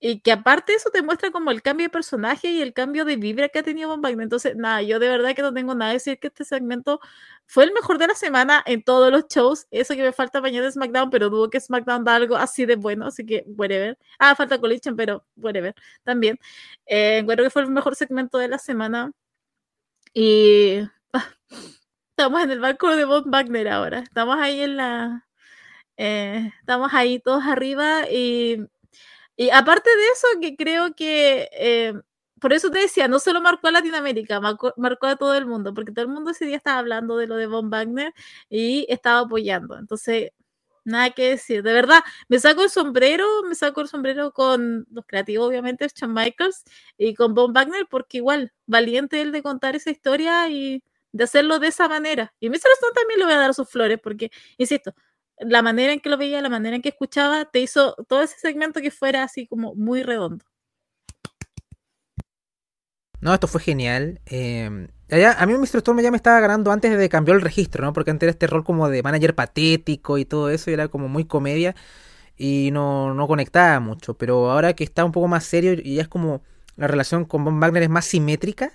y que aparte eso te muestra como el cambio de personaje y el cambio de vibra que ha tenido Von Wagner. Entonces, nada, yo de verdad que no tengo nada que decir que este segmento fue el mejor de la semana en todos los shows. Eso que me falta mañana de SmackDown, pero dudo que SmackDown da algo así de bueno, así que whatever. Ah, falta Collision, pero whatever. También. Eh, encuentro que fue el mejor segmento de la semana. Y estamos en el barco de Von Wagner ahora. Estamos ahí en la... Eh, estamos ahí todos arriba y y aparte de eso, que creo que, eh, por eso te decía, no solo marcó a Latinoamérica, marcó, a todo el mundo, porque todo el mundo ese día estaba hablando de lo de Von Wagner y estaba apoyando. Entonces, nada que decir. De verdad, me saco el sombrero, me saco el sombrero con los creativos, obviamente, Shawn Michaels y con Von Wagner, porque igual, valiente él de contar esa historia y de hacerlo de esa manera. Y Mr. Stone también le voy a dar sus flores, porque, insisto, la manera en que lo veía, la manera en que escuchaba, te hizo todo ese segmento que fuera así como muy redondo. No, esto fue genial. Eh, a mí Mr. Storm ya me estaba ganando antes de cambiar el registro, ¿no? Porque antes era este rol como de manager patético y todo eso, y era como muy comedia y no, no conectaba mucho. Pero ahora que está un poco más serio y ya es como la relación con Von Wagner es más simétrica,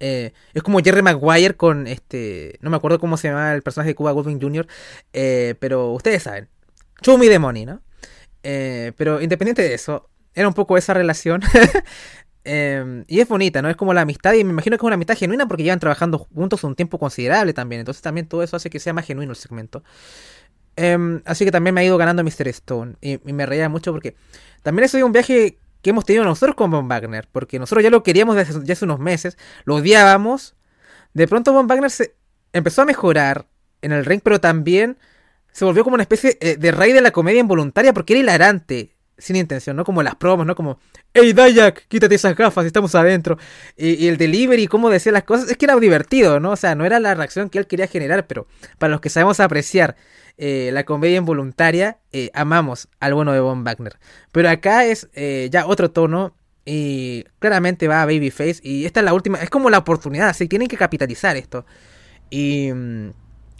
eh, es como Jerry Maguire con este. No me acuerdo cómo se llama el personaje de Cuba Goodwin Jr., eh, pero ustedes saben. Show me money, ¿no? Eh, pero independiente de eso, era un poco esa relación. <laughs> Y es bonita, ¿no? Es como la amistad, y me imagino que es una amistad genuina porque llevan trabajando juntos un tiempo considerable también. Entonces también todo eso hace que sea más genuino el segmento. Em, así que también me ha ido ganando Mr. Stone. Y, y me reía mucho porque también eso de un viaje que hemos tenido nosotros con Von Wagner, porque nosotros ya lo queríamos desde ya hace unos meses, lo odiábamos. De pronto Von Wagner se empezó a mejorar en el ring, pero también se volvió como una especie eh, de rey de la comedia involuntaria porque era hilarante, sin intención, ¿no? Como las promos, ¿no? Como, hey Dayak, quítate esas gafas, estamos adentro. Y, y, el delivery, cómo decía las cosas, es que era divertido, ¿no? O sea, no era la reacción que él quería generar, pero para los que sabemos apreciar eh, la comedia involuntaria, eh, amamos al bueno de Von Wagner. Pero acá es eh, ya otro tono y claramente va a Babyface y esta es la última, es como la oportunidad, así tienen que capitalizar esto. Y mm,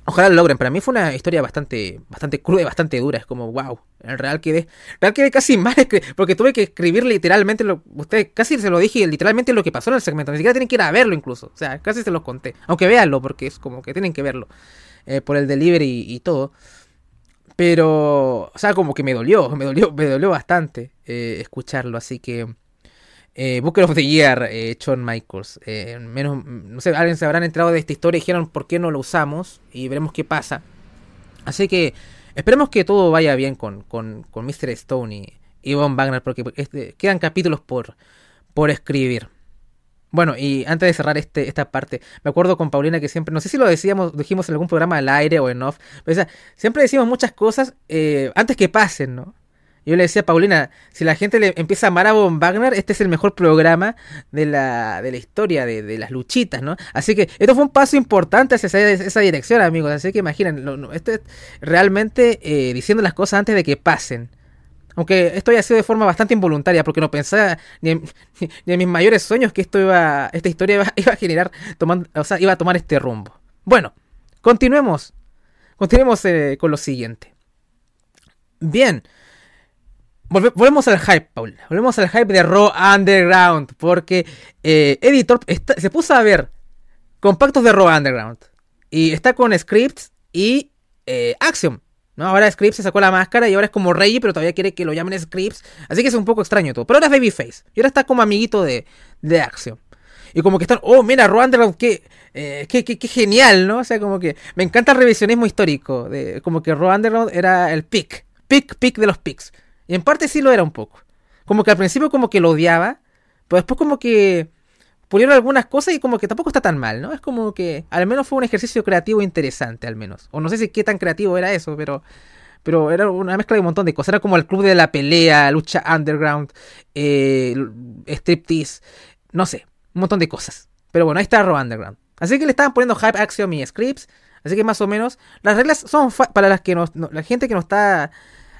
ojalá lo logren. Para mí fue una historia bastante bastante cruda y bastante dura, es como wow, en real quedé, real quedé casi <laughs> mal porque tuve que escribir literalmente lo usted casi se lo dije literalmente lo que pasó en el segmento, ni siquiera tienen que ir a verlo incluso, o sea, casi se los conté, aunque véanlo porque es como que tienen que verlo. Eh, por el delivery y, todo. Pero, o sea, como que me dolió, <laughs> me dolió, me dolió bastante eh, escucharlo. Así que, eh, Booker of the Year, eh, Shawn Michaels. menos, no sé, alguien se habrán enterado de esta historia y dijeron por qué no lo usamos y veremos qué pasa. Así que esperemos que todo vaya bien con, con, con Mr. Stone y, y Von Wagner, porque este, quedan capítulos por, por escribir. Bueno, y antes de cerrar este, esta parte, me acuerdo con Paulina que siempre, no sé si lo decíamos, dijimos en algún programa al aire o en off, pero siempre decimos muchas cosas eh, antes que pasen, ¿no? Yo le decía a Paulina, si la gente le empieza a amar a Von Wagner, este es el mejor programa de la, de la historia, de, las luchitas, ¿no? Así que esto fue un paso importante hacia esa, dirección, amigos. Así que imaginen, esto es realmente eh, diciendo las cosas antes de que pasen. Aunque esto haya sido de forma bastante involuntaria, porque no pensaba ni en, <laughs> mis mayores sueños que esto iba, esta historia iba, <laughs> a generar, iba a tomar este rumbo. Bueno, continuemos. Continuemos eh, con lo siguiente. Bien. volvemos al hype, Paul. Volvemos al hype de Raw Underground. Porque eh, Editor se puso a ver compactos de Raw Underground. Y está con scripts y eh, Axiom. ¿No? Ahora Scripps se sacó la máscara y ahora es como Rey, pero todavía quiere que lo llamen Scripps. Así que es un poco extraño todo. Pero ahora es Babyface. Y ahora está como amiguito de, de Action. Y como que están, oh, mira, Rowan qué, eh, qué, qué, genial, ¿no? O sea, como que me encanta el revisionismo histórico. De, como que Rowan era el pick. Pick, pick de los picks. Y en parte sí lo era un poco. Como que al principio como que lo odiaba. Pero después como que pulieron algunas cosas y como que tampoco está tan mal, ¿no? Es como que al menos fue un ejercicio creativo interesante, al menos. O no sé si qué tan creativo era eso, pero pero era una mezcla de un montón de cosas. Era como el club de la pelea, lucha underground, eh, striptease, no sé, un montón de cosas. Pero bueno, ahí está Raw Underground. Así que le estaban poniendo Hype Axiom y Scripts. Así que más o menos, las reglas son para las que no, la gente que no está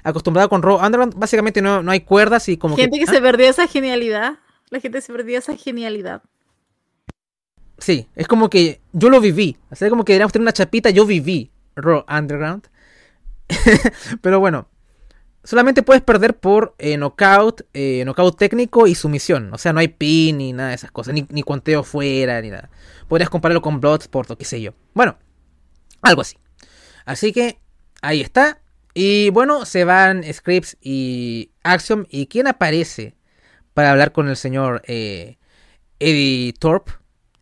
acostumbrada con Raw Underground, básicamente no, no hay cuerdas y como gente que, que se ¿ah? perdió esa genialidad. La gente se perdió esa genialidad. Sí, es como que yo lo viví. O sea, como que deberíamos tener una chapita, yo viví Raw Underground. <laughs> Pero bueno, solamente puedes perder por eh, knockout, eh, knockout técnico y sumisión. O sea, no hay pin ni nada de esas cosas, ni, ni conteo fuera, ni nada. Podrías compararlo con Bloodsport o qué sé yo. Bueno, algo así. Así que ahí está. Y bueno, se van Scripts y Axiom. ¿Y quién aparece para hablar con el señor eh, Eddie Thorpe?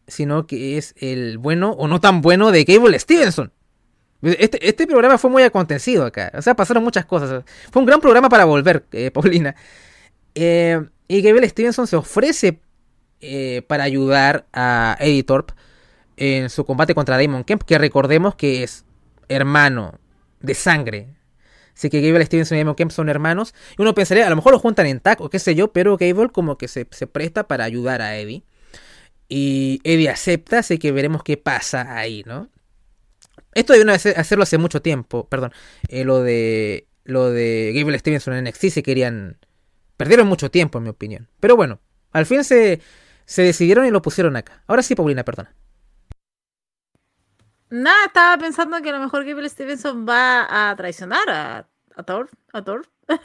Sino que es el bueno o no tan bueno de Cable Stevenson. Este, este programa fue muy acontecido acá. O sea, pasaron muchas cosas. Fue un gran programa para volver, eh, <laughs> Paulina. Eh, y Gable Stevenson se ofrece eh, para ayudar a Eddie Thorpe en su combate contra Damon Kemp, que recordemos que es hermano de sangre. Así que Gable Stevenson y Damon Kemp son hermanos. Y uno pensaría, a lo mejor lo juntan en tag o qué sé yo, pero Gable como que se, se presta para ayudar a Eddie. Y Eddie acepta, así que veremos qué pasa ahí, ¿no? Esto debieron hacerlo hace mucho tiempo, perdón. Eh, lo de lo de Gable Stevenson en NXT se querían... Perdieron mucho tiempo, en mi opinión. Pero bueno, al fin se, se decidieron y lo pusieron acá. Ahora sí, Paulina, perdona. Nada, estaba pensando que a lo mejor Gable Stevenson va a traicionar a, Thor. <laughs>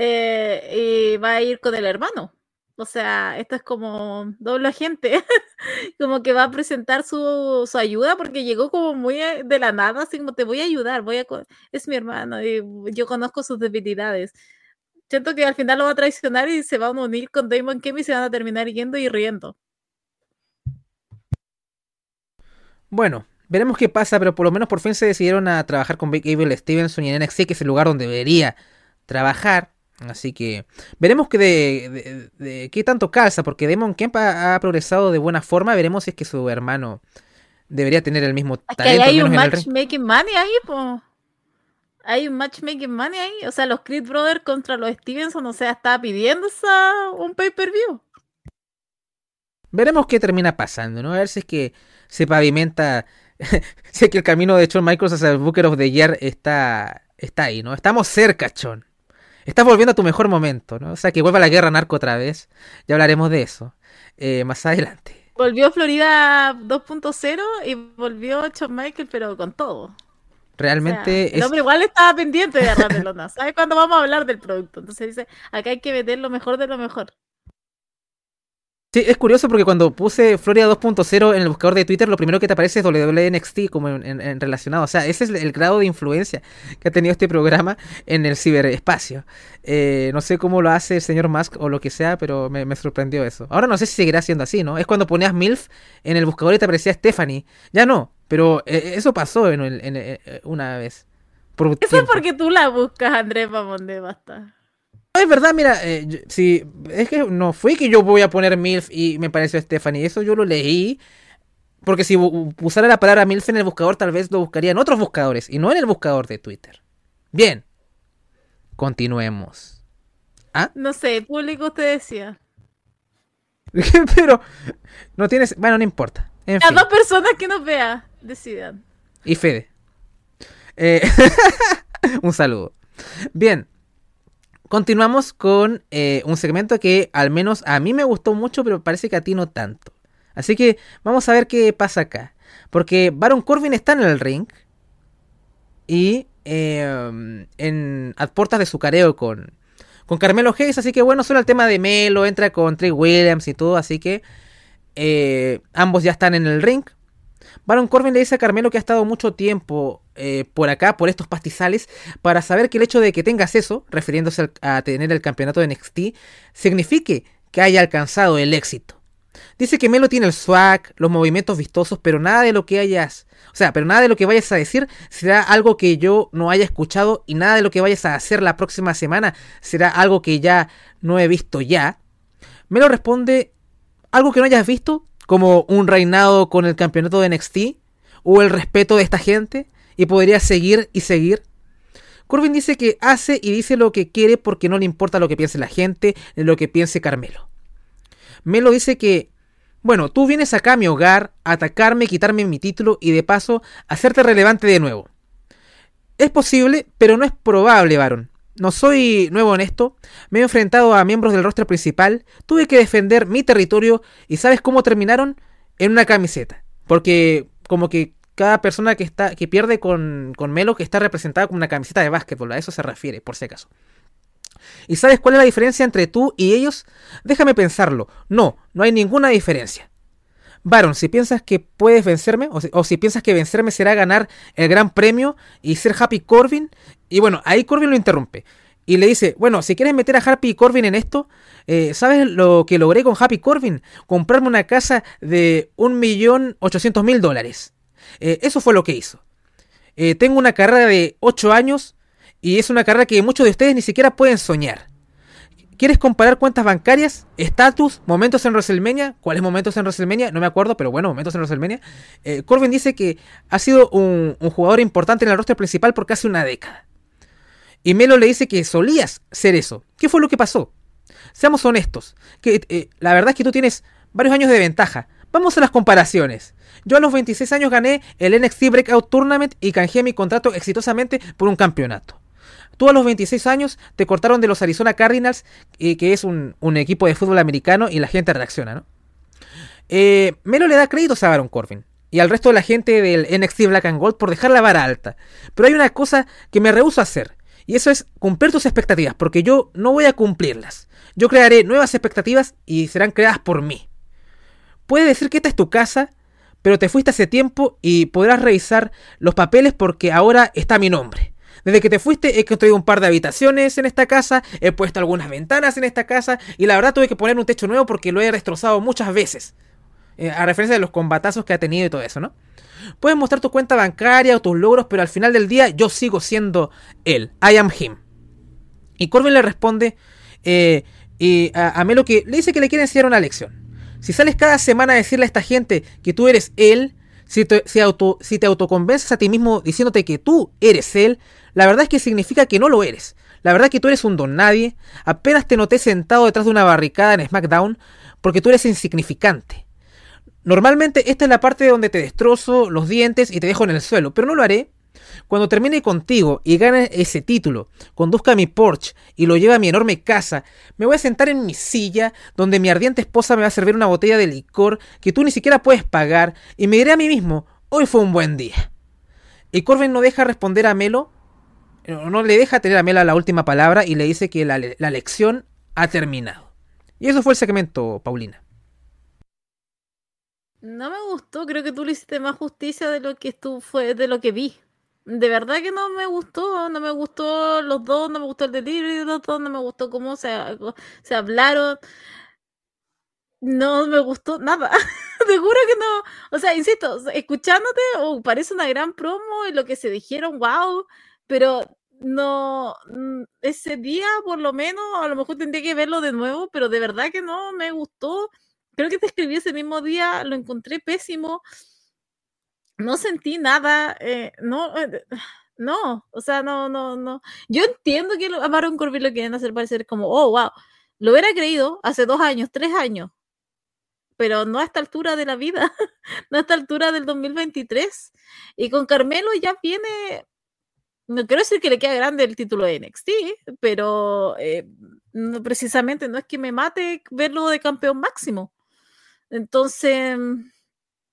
Eh, y va a ir con el hermano. O sea, esto es como doble agente, <laughs> como que va a presentar su, su, ayuda porque llegó como muy eh, de la nada, así como te voy a ayudar, voy a es mi hermano y yo conozco sus debilidades. Siento que al final lo va a traicionar y se va a unir con Damon Kim y se van a terminar yendo y riendo. Bueno, veremos qué pasa, pero por lo menos por fin se decidieron a trabajar con Big Evil Stevenson y en NXT, que es el lugar donde debería trabajar. Así que veremos que de, qué tanto calza, porque Demon Kemp ha, progresado de buena forma. Veremos si es que su hermano debería tener el mismo talento. hay un matchmaking money ahí, po. Hay un matchmaking money ahí. O sea, los Creed Brothers contra los Stevenson, o sea, está pidiendo un pay-per-view. Veremos qué termina pasando, ¿no? A ver si es que se pavimenta. <laughs> sé que el camino de Shawn Michaels hacia el Booker of the Year está, está ahí, ¿no? Estamos cerca, Chon estás volviendo a tu mejor momento, ¿no? O sea, que vuelva la guerra narco otra vez. Ya hablaremos de eso eh, más adelante. Volvió Florida 2.0 y volvió Shawn Michael, pero con todo. Realmente. el hombre igual estaba pendiente de Lona. <laughs> ¿Sabes cuándo vamos a hablar del producto? Entonces dice, acá hay que meter lo mejor de lo mejor. Sí, es curioso porque cuando puse Florida 2.0 en el buscador de Twitter, lo primero que te aparece es WNXT como en, relacionado. O sea, ese es el grado de influencia que ha tenido este programa en el ciberespacio. Eh, no sé cómo lo hace el señor Musk o lo que sea, pero me, sorprendió eso. Ahora no sé si seguirá siendo así, ¿no? Es cuando ponías MILF en el buscador y te aparecía Stephanie. Ya no, pero eh, eso pasó en, eh, una vez. por Eso tiempo. es porque tú la buscas, Andrés Pamonde, basta. No, es verdad, mira, eh, si, es que no fue que yo voy a poner MILF y me pareció Stephanie, eso yo lo leí. Porque si usara la palabra MILF en el buscador, tal vez lo buscaría en otros buscadores y no en el buscador de Twitter. Bien, continuemos. No sé, público te decía. <laughs> Pero no tienes. Bueno, no importa. En Las fin. dos personas que nos vean decidan. Y Fede. Eh, <laughs> un saludo. Bien. Continuamos con eh, un segmento que al menos a mí me gustó mucho, pero parece que a ti no tanto. Así que vamos a ver qué pasa acá. Porque Baron Corbin está en el ring. Y eh, en, a puertas de su careo con, con Carmelo Hayes. Así que bueno, suena el tema de Melo. Entra con Trey Williams y todo. Así que eh, ambos ya están en el ring. Baron Corbin le dice a Carmelo que ha estado mucho tiempo eh, por acá, por estos pastizales, para saber que el hecho de que tengas eso, refiriéndose a tener el campeonato de NXT, signifique que haya alcanzado el éxito. Dice que Melo tiene el swag, los movimientos vistosos, pero nada de lo que hayas, o sea, pero nada de lo que vayas a decir será algo que yo no haya escuchado y nada de lo que vayas a hacer la próxima semana será algo que ya no he visto ya. Melo responde algo que no hayas visto, como un reinado con el campeonato de NXT, o el respeto de esta gente, y podría seguir y seguir. Corbin dice que hace y dice lo que quiere porque no le importa lo que piense la gente, ni lo que piense Carmelo. Melo dice que, bueno, tú vienes acá a mi hogar, a atacarme, quitarme mi título y de paso hacerte relevante de nuevo. Es posible, pero no es probable, varón. No soy nuevo en esto, me he enfrentado a miembros del roster principal, tuve que defender mi territorio y ¿sabes cómo terminaron? En una camiseta. Porque como que cada persona que está que pierde con, con Melo que está representada con una camiseta de básquetbol, a eso se refiere, por si acaso. ¿Y sabes cuál es la diferencia entre tú y ellos? Déjame pensarlo. No, no hay ninguna diferencia. Baron, si piensas que puedes vencerme, o si, piensas que vencerme será ganar el gran premio y ser Happy Corbin, y bueno, ahí Corbin lo interrumpe. Y le dice, bueno, si quieres meter a Happy Corbin en esto, eh, ¿sabes lo que logré con Happy Corbin? Comprarme una casa de 1.800.000 dólares. Eh, eso fue lo que hizo. Eh, tengo una carrera de 8 años y es una carrera que muchos de ustedes ni siquiera pueden soñar. ¿Quieres comparar cuentas bancarias? ¿Estatus? ¿Momentos en WrestleMania? ¿Cuáles momentos en WrestleMania? No me acuerdo, pero bueno, momentos en WrestleMania. Eh, Corbin dice que ha sido un, jugador importante en el roster principal por casi una década. Y Melo le dice que solías ser eso. ¿Qué fue lo que pasó? Seamos honestos. Que eh, la verdad es que tú tienes varios años de ventaja. Vamos a las comparaciones. Yo a los 26 años gané el NXT Breakout Tournament y canjeé mi contrato exitosamente por un campeonato. Tú a los 26 años te cortaron de los Arizona Cardinals, eh, que es un, equipo de fútbol americano, y la gente reacciona, ¿no? Eh, Melo le da créditos a Baron Corbin y al resto de la gente del NXT Black and Gold por dejar la vara alta. Pero hay una cosa que me rehúso a hacer, y eso es cumplir tus expectativas, porque yo no voy a cumplirlas. Yo crearé nuevas expectativas y serán creadas por mí. Puedes decir que esta es tu casa, pero te fuiste hace tiempo y podrás revisar los papeles porque ahora está mi nombre. Desde que te fuiste he construido un par de habitaciones en esta casa, he puesto algunas ventanas en esta casa y la verdad tuve que poner un techo nuevo porque lo he destrozado muchas veces. Eh, a referencia de los combatazos que ha tenido y todo eso, ¿no? Puedes mostrar tu cuenta bancaria o tus logros, pero al final del día yo sigo siendo él. I am him. Y Corbin le responde eh, a, Melo que le dice que le quiere enseñar una lección. Si sales cada semana a decirle a esta gente que tú eres él, si te, auto, si te autoconvences a ti mismo diciéndote que tú eres él, la verdad es que significa que no lo eres. La verdad es que tú eres un don nadie. Apenas te noté sentado detrás de una barricada en SmackDown porque tú eres insignificante. Normalmente esta es la parte donde te destrozo los dientes y te dejo en el suelo, pero no lo haré. Cuando termine contigo y gane ese título, conduzca a mi Porsche y lo lleve a mi enorme casa, me voy a sentar en mi silla donde mi ardiente esposa me va a servir una botella de licor que tú ni siquiera puedes pagar y me diré a mí mismo, hoy fue un buen día. Y Corbin no deja responder a Melo, no le deja tener a Melo la última palabra y le dice que la, la lección ha terminado. Y eso fue el segmento, Paulina. No me gustó, creo que tú le hiciste más justicia de lo que estu fue, de lo que vi. De verdad que no me gustó, no me gustó los dos, no me gustó el delirio de los dos, no me gustó cómo se, se hablaron. No me gustó nada. <laughs> Te juro que no. O sea, insisto, escuchándote, oh, parece una gran promo y lo que se dijeron, wow. pero no, mm, ese día por lo menos, a lo mejor tendría que verlo de nuevo, pero de verdad que no me gustó. Creo que te escribí ese mismo día, lo encontré pésimo. No sentí nada, eh, no, eh, <sighs> no, o sea, no, no, no. Yo entiendo que a Baron Corbin lo quieren hacer parecer como, oh, wow, lo hubiera creído hace dos años, tres años, pero no a esta altura de la vida, <laughs> no a esta altura del 2023. Y con Carmelo ya viene, no quiero decir que le queda grande el título de NXT, pero eh, precisamente no es que me mate verlo de campeón máximo. Entonces,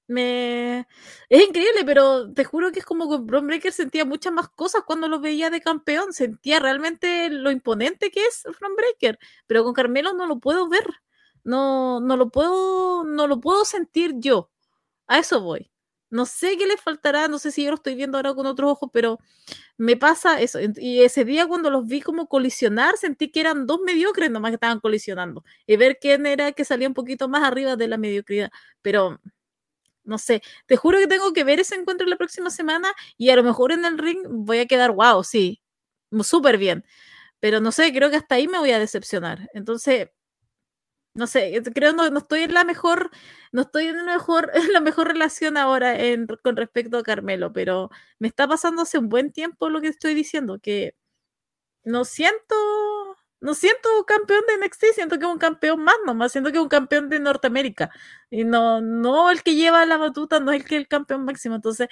me es increíble, pero te juro que es como que Bron Breaker sentía muchas más cosas cuando lo veía de campeón, sentía realmente lo imponente que es Bron Breaker, pero con Carmelo no lo puedo ver. No, no lo puedo, no lo puedo sentir yo. A eso voy. No sé qué le faltará, no sé si yo lo estoy viendo ahora con otros ojos, pero me pasa eso. Y ese día cuando los vi como colisionar, sentí que eran dos mediocres nomás que estaban colisionando. Y ver quién era que salía un poquito más arriba de la mediocridad. Pero no sé, te juro que tengo que ver ese encuentro la próxima semana y a lo mejor en el ring voy a quedar, wow, sí, súper bien. Pero no sé, creo que hasta ahí me voy a decepcionar. Entonces, no sé, creo no, no estoy en la mejor, no estoy en la mejor, <laughs> en la mejor relación ahora en, con respecto a Carmelo, pero me está pasando hace un buen tiempo lo que estoy diciendo, que no siento no siento campeón de NXT, siento que es un campeón más nomás, siento que es un campeón de Norteamérica. Y no, no el que lleva la batuta, no el que es el campeón máximo. Entonces,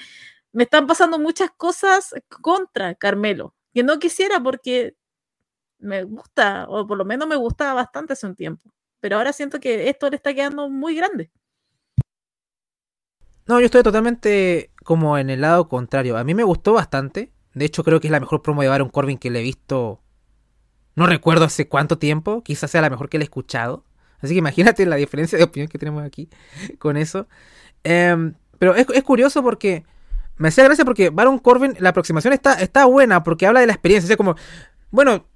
me están pasando muchas cosas contra Carmelo, que no quisiera porque me gusta, o por lo menos me gustaba bastante hace un tiempo. Pero ahora siento que esto le está quedando muy grande. No, yo estoy totalmente como en el lado contrario. A mí me gustó bastante. De hecho, creo que es la mejor promo de Baron Corbin que le he visto no recuerdo hace cuánto tiempo, quizás sea la mejor que le he escuchado. Así que imagínate la diferencia de opinión que tenemos aquí <laughs> con eso. Em, pero es, curioso porque me hacía gracia porque Baron Corbin, la aproximación está, está buena porque habla de la experiencia. O sea, como, bueno,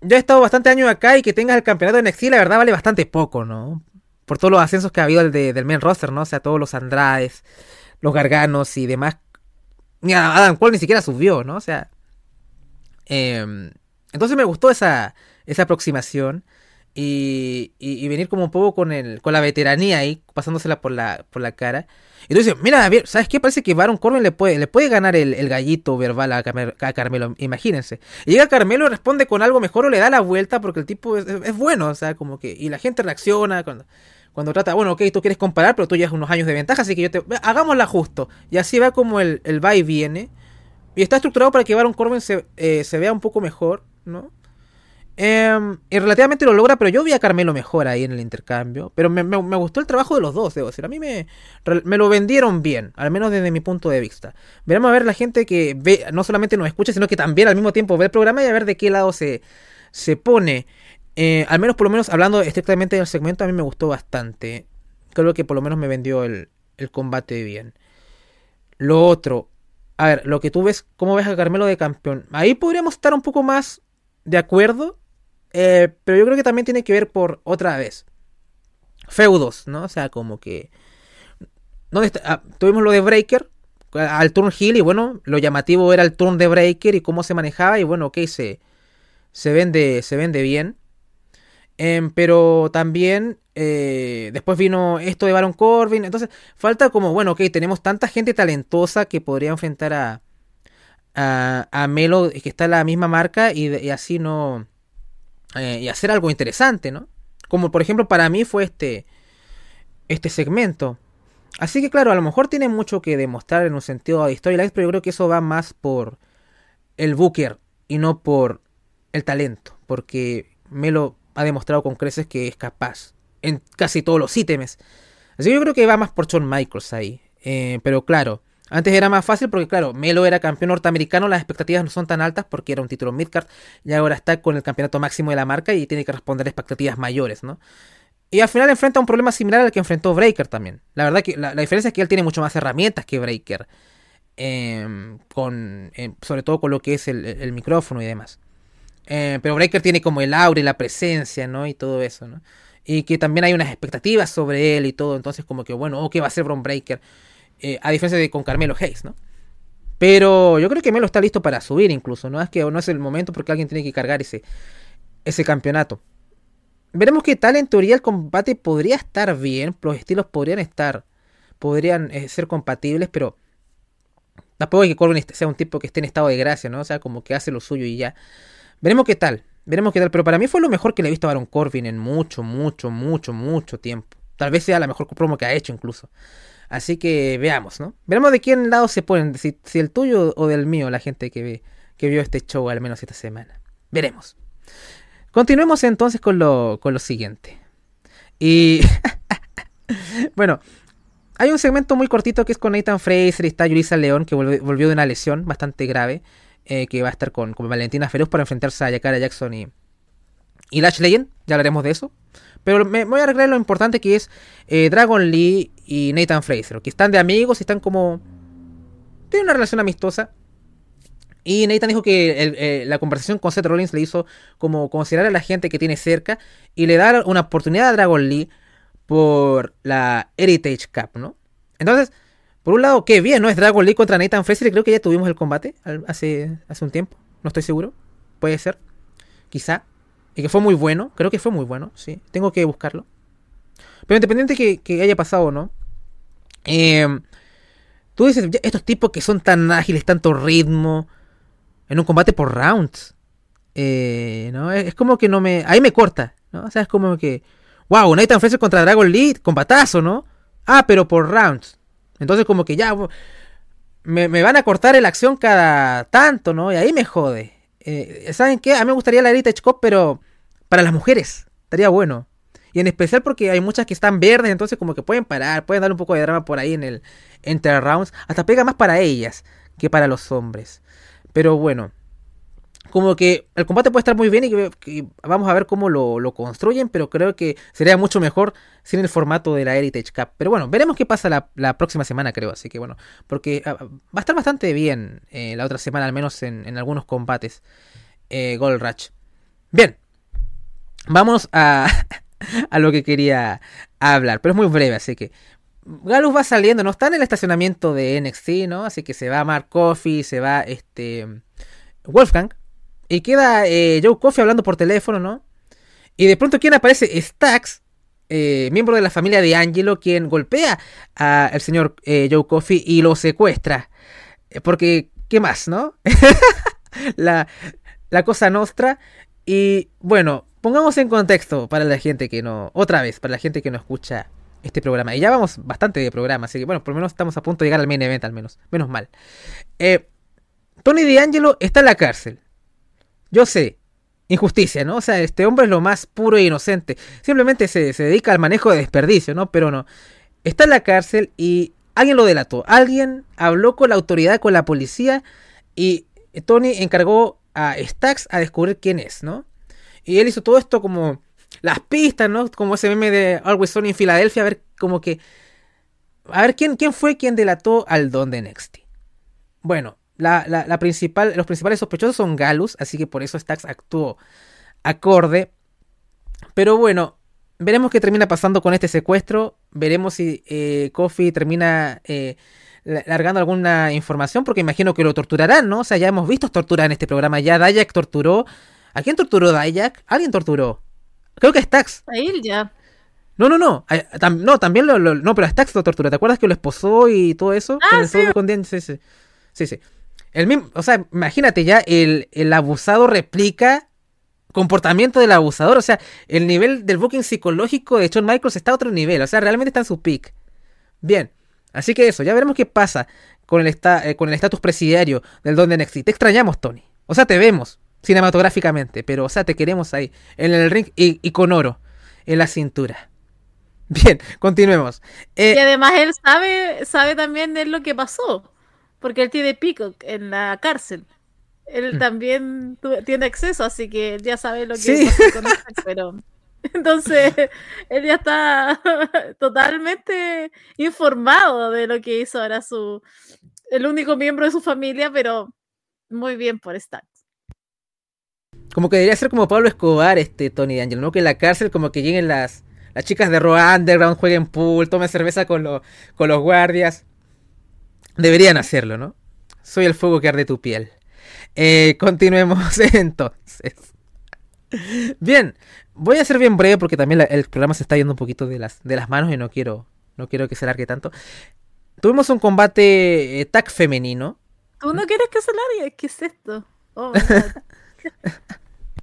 yo he estado bastante años acá y que tengas el campeonato de NXT, la verdad vale bastante poco, ¿no? Por todos los ascensos que ha habido del, del main roster, ¿no? O sea, todos los Andrades, los Garganos y demás. Ni Adam Cole ni siquiera subió, ¿no? O sea, eh, entonces me gustó esa, esa aproximación y, y, venir como un poco con, el, con la veteranía ahí, pasándosela por la, por la cara. Y tú dices, mira, ¿sabes qué? Parece que Baron Corbin le puede, le puede ganar el, gallito verbal a, Carmelo, imagínense. Y llega Carmelo y responde con algo mejor o le da la vuelta porque el tipo es, bueno, o sea, como que... Y la gente reacciona cuando, cuando trata, bueno, ok, tú quieres comparar, pero tú llevas unos años de ventaja, así que yo te... Hagámosla justo. Y así va como el, el va viene. Y está estructurado para que Baron Corbin se, eh, se vea un poco mejor. ¿no? Em, y relativamente lo logra, pero yo vi a Carmelo mejor ahí en el intercambio. Pero me, gustó el trabajo de los dos, debo decir. A mí me, me, lo vendieron bien, al menos desde mi punto de vista. Veremos a ver la gente que ve, no solamente nos escucha, sino que también al mismo tiempo ve el programa y a ver de qué lado se, se pone. Eh, al menos, por lo menos, hablando estrictamente del segmento, a mí me gustó bastante. Creo que por lo menos me vendió el, el combate bien. Lo otro, a ver, lo que tú ves, cómo ves a Carmelo de campeón. Ahí podríamos estar un poco más de acuerdo, eh, pero yo creo que también tiene que ver por otra vez. Feudos, ¿no? O sea, como que... ¿Dónde ah, tuvimos lo de Breaker al turn Hill y bueno, lo llamativo era el turn de Breaker y cómo se manejaba y bueno, ok, se, se, vende, se vende bien. Em, pero también eh, después vino esto de Baron Corbin. Entonces falta como, bueno, ok, tenemos tanta gente talentosa que podría enfrentar a, a, Melo que está en la misma marca y, así no... Eh, y hacer algo interesante, ¿no? Como por ejemplo para mí fue este, este segmento. Así que claro, a lo mejor tiene mucho que demostrar en un sentido de storylines, pero yo creo que eso va más por el booker y no por el talento. Porque Melo ha demostrado con creces que es capaz en casi todos los ítems. Así que yo creo que va más por Shawn Michaels ahí. Eh, pero claro, antes era más fácil porque, claro, Melo era campeón norteamericano, las expectativas no son tan altas porque era un título midcard y ahora está con el campeonato máximo de la marca y tiene que responder a expectativas mayores, ¿no? Y al final enfrenta un problema similar al que enfrentó Breaker también. La verdad que la, diferencia es que él tiene mucho más herramientas que Breaker, em, con, em, sobre todo con lo que es el, micrófono y demás. Eh, pero Breaker tiene como el aura y la presencia, ¿no? Y todo eso, ¿no? Y que también hay unas expectativas sobre él y todo, entonces como que, bueno, ¿qué va a ser Bron Breaker? Eh, a diferencia de con Carmelo Hayes, ¿no? Pero yo creo que Melo está listo para subir incluso, ¿no? Es que no es el momento porque alguien tiene que cargar ese, ese campeonato. Veremos qué tal, en teoría el combate podría estar bien, los estilos podrían estar, podrían eh, ser compatibles, pero tampoco hay que Corbin sea un tipo que esté en estado de gracia, ¿no? O sea, como que hace lo suyo y ya. Veremos qué tal, veremos qué tal, pero para mí fue lo mejor que le he visto a Baron Corbin en mucho, mucho, mucho, mucho tiempo. Tal vez sea la mejor promo que ha hecho incluso. Así que veamos, ¿no? Veremos de quién lado se ponen, si, el tuyo o del mío, la gente que, ve, que vio este show al menos esta semana. Veremos. Continuemos entonces con lo, con lo siguiente. Y <laughs> bueno, hay un segmento muy cortito que es con Nathan Fraser y está Yulisa León, que volvió, de una lesión bastante grave, eh, que va a estar con, Valentina Feroz para enfrentarse a Yakara Jackson y, y Lash Legend, ya hablaremos de eso. Pero me voy a arreglar lo importante que es eh, Dragon Lee y Nathan Fraser, que están de amigos y están como... Tienen una relación amistosa. Y Nathan dijo que eh, la conversación con Seth Rollins le hizo como considerar a la gente que tiene cerca y le dar una oportunidad a Dragon Lee por la Heritage Cup, ¿no? Entonces, por un lado, qué bien, ¿no? Es Dragon Lee contra Nathan Fraser. Creo que ya tuvimos el combate hace, hace un tiempo. No estoy seguro. Puede ser. Quizá. Y que fue muy bueno. Creo que fue muy bueno, sí. Tengo que buscarlo. Pero independiente que, que haya pasado o no. Eh, tú dices, estos tipos que son tan ágiles, tanto ritmo. En un combate por rounds. Eh, ¿no? Es, como que no me. Ahí me corta. ¿no? O sea, es como que. Wow, Nathan Fraser contra Dragon Lead. Combatazo, ¿no? Ah, pero por rounds. Entonces, como que ya. Me, me van a cortar la acción cada tanto, ¿no? Y ahí me jode. Eh, ¿Saben qué? A mí me gustaría la Heritage Cup, pero para las mujeres. Estaría bueno. Y en especial porque hay muchas que están verdes, entonces como que pueden parar, pueden dar un poco de drama por ahí en el Enter Rounds. Hasta pega más para ellas que para los hombres. Pero bueno, como que el combate puede estar muy bien y vamos a ver cómo lo, construyen, pero creo que sería mucho mejor sin el formato de la Heritage Cup. Pero bueno, veremos qué pasa la, próxima semana, creo. Así que bueno, porque ah, va a estar bastante bien eh, la otra semana, al menos en, algunos combates. Eh, Gold Rush. Bien, Vamos a, <laughs> <laughs> a lo que quería hablar, pero es muy breve, así que Galus va saliendo, no está en el estacionamiento de NXT, ¿no? Así que se va Mark Coffey, se va este Wolfgang y queda eh, Joe Coffey hablando por teléfono, ¿no? Y de pronto quien aparece Stax, eh, miembro de la familia de Angelo, quien golpea al señor eh, Joe Coffey y lo secuestra. Porque, ¿qué más, no? <laughs> la, la cosa nostra. Y bueno, pongamos en contexto para la gente que no, otra vez, para la gente que no escucha este programa. Y ya vamos bastante de programa, así que bueno, por lo menos estamos a punto de llegar al main event, al menos. Menos mal. Eh, Tony D'Angelo está en la cárcel. Yo sé, injusticia, ¿no? O sea, este hombre es lo más puro e inocente. Simplemente se, se dedica al manejo de desperdicio, ¿no? Pero no. Está en la cárcel y alguien lo delató. Alguien habló con la autoridad, con la policía y Tony encargó a Stax a descubrir quién es, ¿no? Y él hizo todo esto como las pistas, ¿no? Como ese meme de Always Sunny en Filadelfia, a ver como que... A ver quién, quién fue quien delató al don de Nexty. Bueno, la, la, principal, los principales sospechosos son Galus, así que por eso Stax actuó acorde. Pero bueno, veremos qué termina pasando con este secuestro. Veremos si eh, Kofi termina eh, largando alguna información, porque imagino que lo torturarán, ¿no? O sea, ya hemos visto torturas en este programa. Ya Dayak torturó ¿A quién torturó Dayak? Alguien torturó. Creo que Stax. A él ya. No, no, no. no, también lo, No, pero a Stax lo torturó. ¿Te acuerdas que lo esposó y todo eso? Ah, sí. sí, sí. Sí, sí. El mismo, o sea, imagínate ya, el, el abusado replica comportamiento del abusador. O sea, el nivel del booking psicológico de Shawn Michaels está a otro nivel. O sea, realmente está en su peak. Bien. Así que eso, ya veremos qué pasa con el eh, con el estatus presidiario del Don de NXT. Te extrañamos, Tony. O sea, te vemos cinematográficamente, pero o sea, te queremos ahí, en el ring y, con oro en la cintura. <laughs> Bien, continuemos. Eh, y además él sabe, sabe también de lo que pasó, porque él tiene pico en la cárcel. Él mm. también tiene acceso, así que ya sabe lo que pasó con <laughs> él, pero <laughs> entonces él ya está totalmente informado de lo que hizo ahora su el único miembro de su familia, pero muy bien por estar. Como que debería ser como Pablo Escobar, este Tony D'Angelo, ¿no? Que en la cárcel como que lleguen las, las chicas de Raw Underground, jueguen pool, tomen cerveza con, con los guardias. Deberían hacerlo, ¿no? Soy el fuego que arde tu piel. Eh, continuemos <laughs> entonces. Bien, voy a ser bien breve porque también el programa se está yendo un poquito de las, de las manos y no quiero, no quiero que se largue tanto. Tuvimos un combate eh, tag femenino. ¿Tú no quieres que se largue? ¿Qué es esto? Oh, <laughs>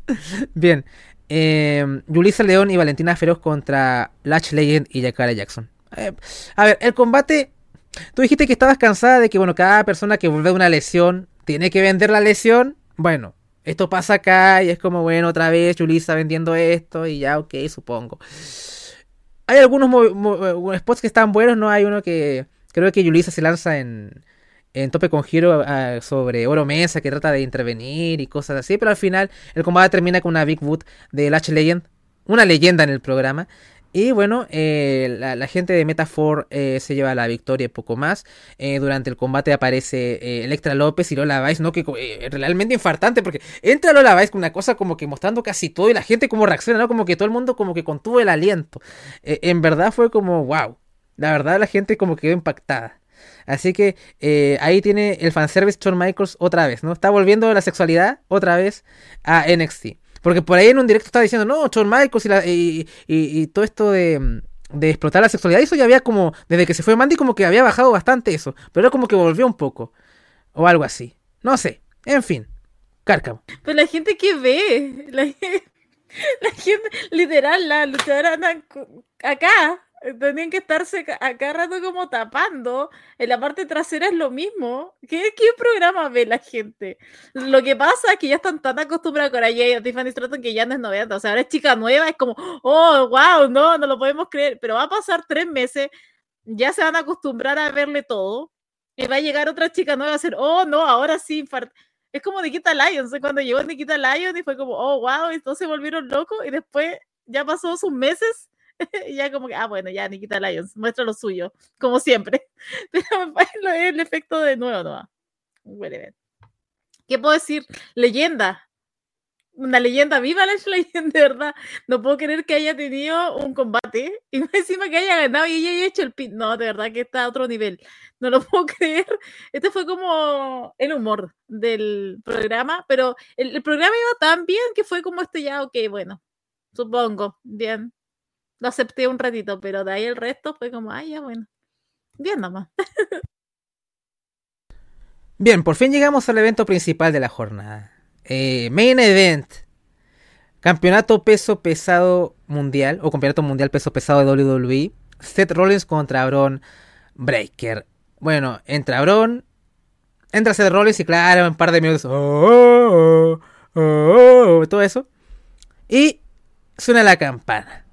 <laughs> bien, eh, León y Valentina Feroz contra Latch Legend y Yakara Jackson. Eh, a ver, el combate. Tú dijiste que estabas cansada de que, bueno, cada persona que vuelve de una lesión tiene que vender la lesión. Bueno, esto pasa acá y es como, bueno, otra vez Yulisa vendiendo esto y ya, ok, supongo. Hay algunos eh, spots que están buenos, ¿no? Hay uno que creo que Yulisa se lanza en, en tope con giro ah, sobre Oro Mesa que trata de intervenir y cosas así, pero al final el combate termina con una Big Boot de Latch Legend, una leyenda en el programa. Y bueno, eh, la, gente de Metafor eh, se lleva la victoria y poco más. Eh, durante el combate aparece Electra López y Lola Vice, ¿no? Que realmente infartante, porque entra Lola Vice con una cosa como que mostrando casi todo y la gente como reacciona, ¿no? Como que todo el mundo como que contuvo el aliento. en verdad fue como, wow. La verdad la gente como quedó impactada. Así que eh, ahí tiene el fanservice Shawn Michaels otra vez, ¿no? Está volviendo la sexualidad otra vez a NXT. Porque por ahí en un directo está diciendo, no, Shawn Michaels y, todo esto de, explotar la sexualidad, eso ya había como, desde que se fue Mandy, como que había bajado bastante eso. Pero como que volvió un poco. O algo así. No sé. En fin. Cárcamo. Pero la gente que ve, la, <laughs> la gente, literal, la luchadora acá Tenían que estarse acá rato como tapando. En la parte trasera es lo mismo. ¿Qué, ¿Qué, programa ve la gente? Lo que pasa es que ya están tan acostumbrados con ella y a Tiffany Stratton que ya no es novedad. O sea, ahora es chica nueva, es como, oh, wow, no, no lo podemos creer. Pero va a pasar tres meses, ya se van a acostumbrar a verle todo. Y va a llegar otra chica nueva a decir, oh, no, ahora sí. Es como Nikita Lyons. Cuando llegó Nikita Lyons y fue como, oh, wow, entonces volvieron locos y después ya pasó sus meses <laughs> y ya como que, ah, bueno, ya Nikita Lyons, muestra lo suyo, como siempre. <laughs> Pero es el efecto de nuevo, ¿no? ¿Qué puedo decir? Leyenda. Una leyenda, viva la <laughs> leyenda, de verdad. No puedo creer que haya tenido un combate y encima que haya ganado y ella haya hecho el pin. No, de verdad que está a otro nivel. No lo puedo creer. Este fue como el humor del programa, pero el, el programa iba tan bien que fue como este ya, ok, bueno, supongo, bien, lo acepté un ratito, pero de ahí el resto fue como, ay, ya bueno. Bien nomás. <laughs> Bien, por fin llegamos al evento principal de la jornada. Eh, main Event. Campeonato peso pesado mundial, o campeonato mundial peso pesado de WWE. Seth Rollins contra Bron Breaker. Bueno, entra Bron, entra Seth Rollins y claro, un par de minutos. Oh, oh, oh, todo eso. Y suena la campana.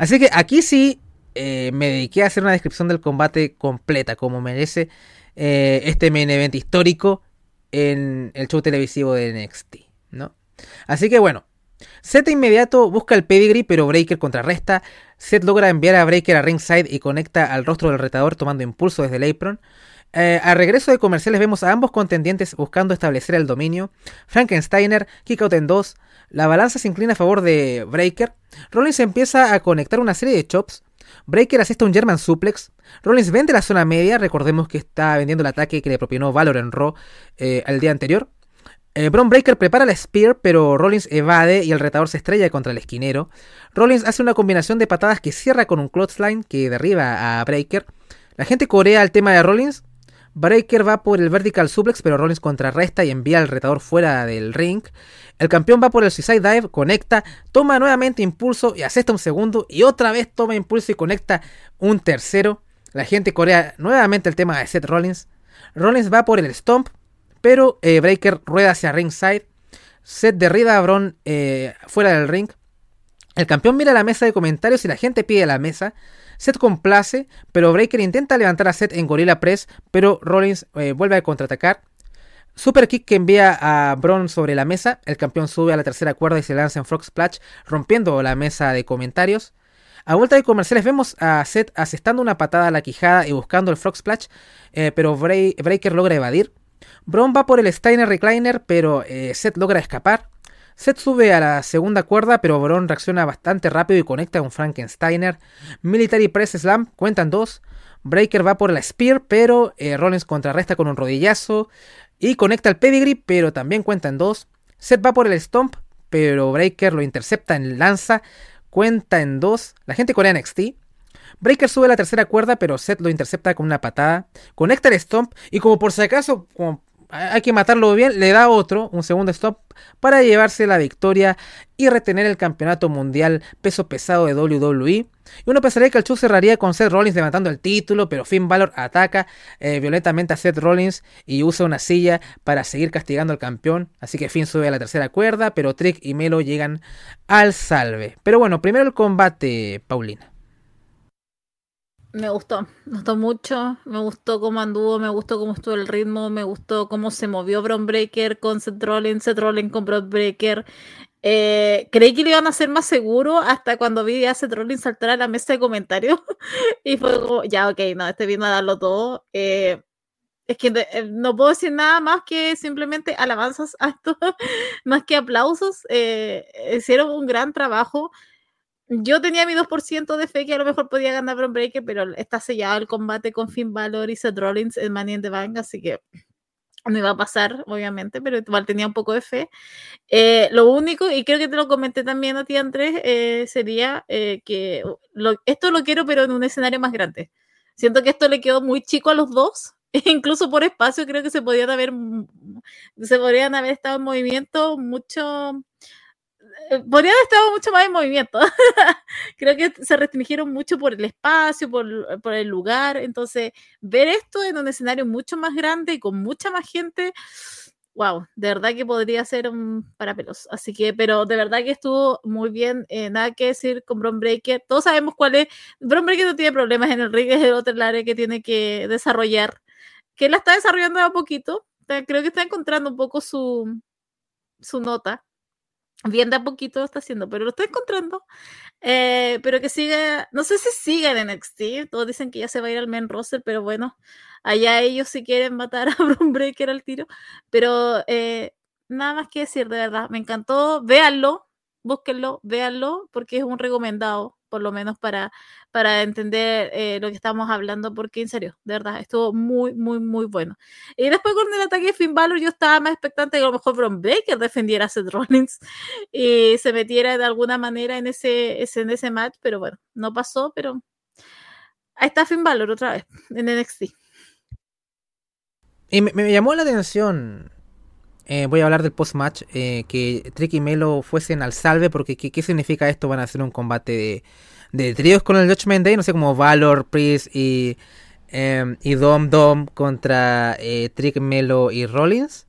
Así que aquí sí eh, me dediqué a hacer una descripción del combate completa, como merece eh, este main event histórico en el show televisivo de NXT, ¿no? Así que bueno, Seth de inmediato busca el pedigree, pero Breaker contrarresta. Seth logra enviar a Breaker a ringside y conecta al rostro del retador tomando impulso desde el apron. Eh, al regreso de comerciales vemos a ambos contendientes buscando establecer el dominio. Frankensteiner, kick out en 2. La balanza se inclina a favor de Breaker. Rollins empieza a conectar una serie de chops. Breaker asesta un German suplex. Rollins vende la zona media. Recordemos que está vendiendo el ataque que le propinó Valor en Raw eh, al día anterior. Eh, Bron Breaker prepara la Spear, pero Rollins evade y el retador se estrella contra el esquinero. Rollins hace una combinación de patadas que cierra con un clothesline que derriba a Breaker. La gente corea el tema de Rollins, Breaker va por el vertical suplex, pero Rollins contrarresta y envía al retador fuera del ring. El campeón va por el suicide dive, conecta, toma nuevamente impulso y asesta un segundo y otra vez toma impulso y conecta un tercero. La gente corea nuevamente el tema de Seth Rollins. Rollins va por el stomp, pero eh, Breaker rueda hacia ringside. Seth derriba a Bron eh, fuera del ring. El campeón mira la mesa de comentarios y la gente pide la mesa. Seth complace, pero Breaker intenta levantar a Seth en Gorilla Press, pero Rollins eh, vuelve a contraatacar. Super kick que envía a Braun sobre la mesa. El campeón sube a la tercera cuerda y se lanza en Frog Splash, rompiendo la mesa de comentarios. A vuelta de comerciales vemos a Seth asestando una patada a la quijada y buscando el Frog Splash, eh, pero Breaker logra evadir. Braun va por el Steiner Recliner, pero eh, Seth logra escapar. Seth sube a la segunda cuerda, pero Bron reacciona bastante rápido y conecta con Frankensteiner. Military Press Slam, cuentan dos. Breaker va por la Spear, pero eh, Rollins contrarresta con un rodillazo y conecta el pedigree, pero también cuenta en dos. Seth va por el Stomp, pero Breaker lo intercepta en lanza, cuenta en dos. La gente corea NXT. Breaker sube la tercera cuerda, pero Seth lo intercepta con una patada. Conecta el Stomp y como por si acaso, hay que matarlo bien, le da otro, un segundo stop, para llevarse la victoria y retener el campeonato mundial peso pesado de WWE. Y uno pensaría que el show cerraría con Seth Rollins levantando el título, pero Finn Balor ataca eh, violentamente a Seth Rollins y usa una silla para seguir castigando al campeón. Así que Finn sube a la tercera cuerda, pero Trick y Melo llegan al salve. Pero bueno, primero el combate, Paulina. Me gustó, me gustó mucho, me gustó cómo anduvo, me gustó cómo estuvo el ritmo, me gustó cómo se movió Bron Breaker con Seth Rollins, Seth Rollins con Bron Breaker. Eh, creí que lo iban a hacer más seguro hasta cuando vi a Seth Rollins saltar a la mesa de comentarios <laughs> y fue como, ya, ok, no, este vino a darlo todo. Eh, es que eh, no puedo decir nada más que simplemente alabanzas a esto, <laughs> más que aplausos. hicieron un gran trabajo yo tenía mi 2% de fe que a lo mejor podía ganar Bron Breaker, pero está sellado el combate con Finn Balor y Seth Rollins en Money in the Bank, así que no iba a pasar, obviamente, pero igual tenía un poco de fe. Eh, lo único, y creo que te lo comenté también a ti, Andrés, eh, sería eh, que esto lo quiero, pero en un escenario más grande. Siento que esto le quedó muy chico a los dos, <laughs> incluso por espacio, creo que se podían haber, se podrían haber estado en movimiento mucho podrían haber estado mucho más en movimiento. <laughs> Creo que se restringieron mucho por el espacio, por, el lugar. Entonces, ver esto en un escenario mucho más grande y con mucha más gente, wow, de verdad que podría ser un parapelos. Así que, pero de verdad que estuvo muy bien. Eh, nada que decir con Bron Breaker. Todos sabemos cuál es. Bron Breaker no tiene problemas en el ring, <laughs> es el otro área que tiene que desarrollar. Que la está desarrollando a poquito. Creo que está encontrando un poco su, su nota bien de a poquito está haciendo, pero lo está encontrando. Eh, pero que siga, no sé si siga en NXT, todos dicen que ya se va a ir al main roster, pero bueno, allá ellos si quieren matar a <laughs> Bron Breaker al tiro. Pero eh, nada más que decir, de verdad, me encantó, véanlo, búsquenlo, véanlo, porque es un recomendado por lo menos para, para entender eh, lo que estamos hablando, porque en serio, de verdad, estuvo muy, muy, muy bueno. Y después con el ataque de Finn Balor, yo estaba más expectante que a lo mejor Bron Baker defendiera a Seth Rollins <laughs> y se metiera de alguna manera en ese, en ese match, pero bueno, no pasó, pero ahí está Finn Balor otra vez en NXT. Y me, llamó la atención eh, voy a hablar del post-match, eh, que Trick y Melo fuesen al salve, porque ¿qué, significa esto? Van a hacer un combate de, tríos con el Judgment Day, no sé, como Valor, Priest y, em, y Dom Dom contra eh, Trick, Melo y Rollins.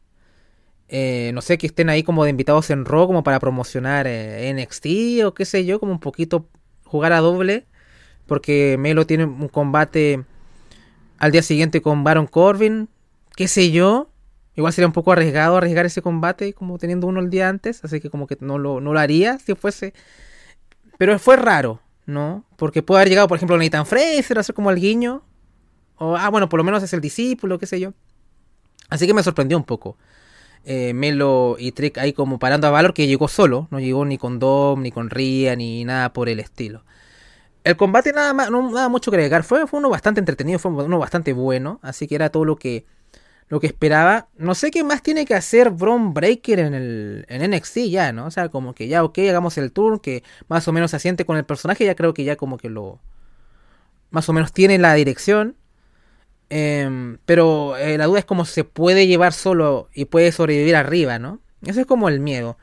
no sé, que estén ahí como de invitados en Raw, como para promocionar NXT o qué sé yo, como un poquito jugar a doble, porque Melo tiene un combate al día siguiente con Baron Corbin, qué sé yo. Igual sería un poco arriesgado arriesgar ese combate como teniendo uno el día antes, así que como que no lo, no lo haría si fuese... Pero fue raro, ¿no? Porque puede haber llegado, por ejemplo, Nathan Fraser, hacer como el guiño. O, ah, bueno, por lo menos es el discípulo, qué sé yo. Así que me sorprendió un poco. Eh, Melo y Trick ahí como parando a Valor que llegó solo, no llegó ni con Dom, ni con Ria, ni nada por el estilo. El combate nada más, no nada mucho que agregar, fue, fue uno bastante entretenido, fue uno bastante bueno, así que era todo lo que lo que esperaba. No sé qué más tiene que hacer Bron Breaker en el en NXT ya, ¿no? O sea, como que ya, ok, hagamos el tour, que más o menos se asiente con el personaje, ya creo que ya como que lo... Más o menos tiene la dirección. Em, pero eh, la duda es cómo se puede llevar solo y puede sobrevivir arriba, ¿no? Eso es como el miedo.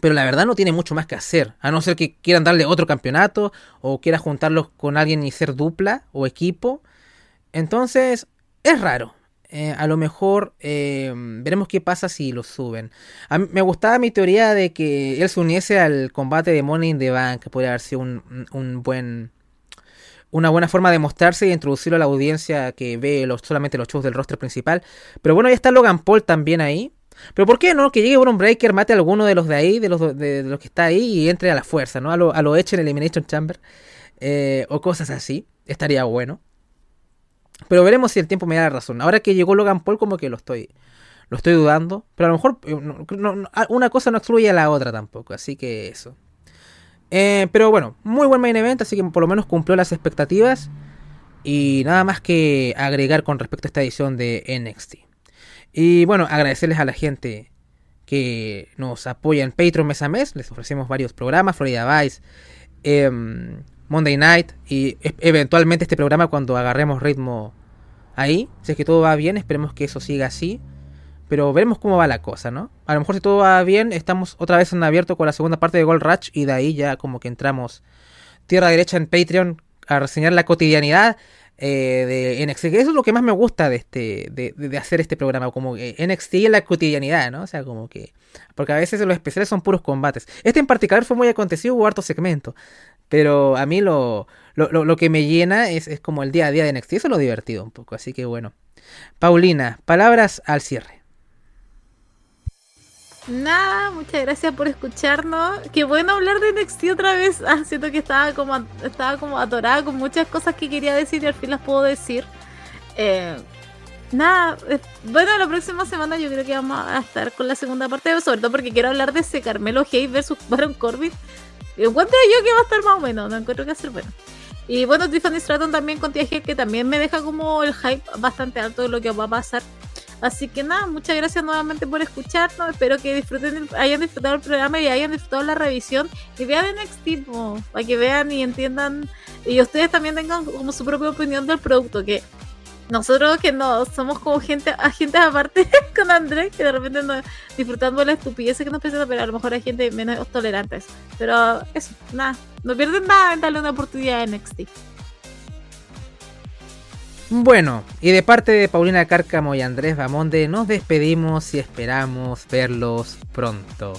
Pero la verdad no tiene mucho más que hacer. A no ser que quieran darle otro campeonato o quiera juntarlos con alguien y ser dupla o equipo. Entonces, es raro. Eh, a lo mejor eh, veremos qué pasa si lo suben. me gustaba mi teoría de que él se uniese al combate de Money in the Bank, que podría haber sido un, buen una buena forma de mostrarse y introducirlo a la audiencia que ve los, solamente los shows del roster principal. Pero bueno, ya está Logan Paul también ahí. Pero ¿por qué no? Que llegue Bron Breaker, mate a alguno de los de ahí, de los, de, los que está ahí y entre a la fuerza, ¿no? A lo, a lo hecho en Elimination Chamber. Eh, o cosas así. Estaría bueno. Pero veremos si el tiempo me da la razón. Ahora que llegó Logan Paul, como que lo estoy, lo estoy dudando. Pero a lo mejor eh, una cosa no excluye a la otra tampoco. Así que eso. Eh, pero bueno, muy buen main event, así que por lo menos cumplió las expectativas. Y nada más que agregar con respecto a esta edición de NXT. Y bueno, agradecerles a la gente que nos apoya en Patreon mes a mes. Les ofrecemos varios programas, Florida Vice, em, Monday Night y eventualmente este programa cuando agarremos ritmo ahí. Si es que todo va bien, esperemos que eso siga así. Pero veremos cómo va la cosa, ¿no? A lo mejor si todo va bien, estamos otra vez en abierto con la segunda parte de Gold Rush y de ahí ya como que entramos tierra derecha en Patreon a reseñar la cotidianidad eh, de NXT. Eso es lo que más me gusta de este de, de- hacer este programa, como que NXT en la cotidianidad, ¿no? O sea, como que... Porque a veces los especiales son puros combates. Este en particular fue muy acontecido, hubo harto segmento. Pero a mí lo, lo, lo- lo que me llena es, es como el día a día de NXT. Eso es lo divertido un poco. Así que bueno. Paulina, palabras al cierre. Nada, muchas gracias por escucharnos. Qué bueno hablar de NXT otra vez. Ah, siento que estaba como, estaba como atorada con muchas cosas que quería decir y al fin las puedo decir. Eh, nada, eh, bueno, la próxima semana yo creo que vamos a estar con la segunda parte, sobre todo porque quiero hablar de ese Carmelo Hayes versus Baron Corbin. Encuentro yo que va a estar más o menos, no encuentro que ser bueno. Y bueno, Tiffany Stratton también con TG que también me deja como el hype bastante alto de lo que va a pasar. Así que nada, muchas gracias nuevamente por escucharnos. Espero que disfruten, hayan disfrutado el programa y hayan disfrutado la revisión. Y vean NXT, po, para que vean y entiendan. Y ustedes también tengan como su propia opinión del producto. Que nosotros que no somos como gente, agentes aparte <laughs> con Andrés, que de repente no disfrutando la estupidez que nos presenta, pero a lo mejor hay gente menos tolerante. Pero eso, nada, no pierden nada en darle una oportunidad a NXT. Bueno, y de parte de Paulina Cárcamo y Andrés Bamonde, nos despedimos y esperamos verlos pronto.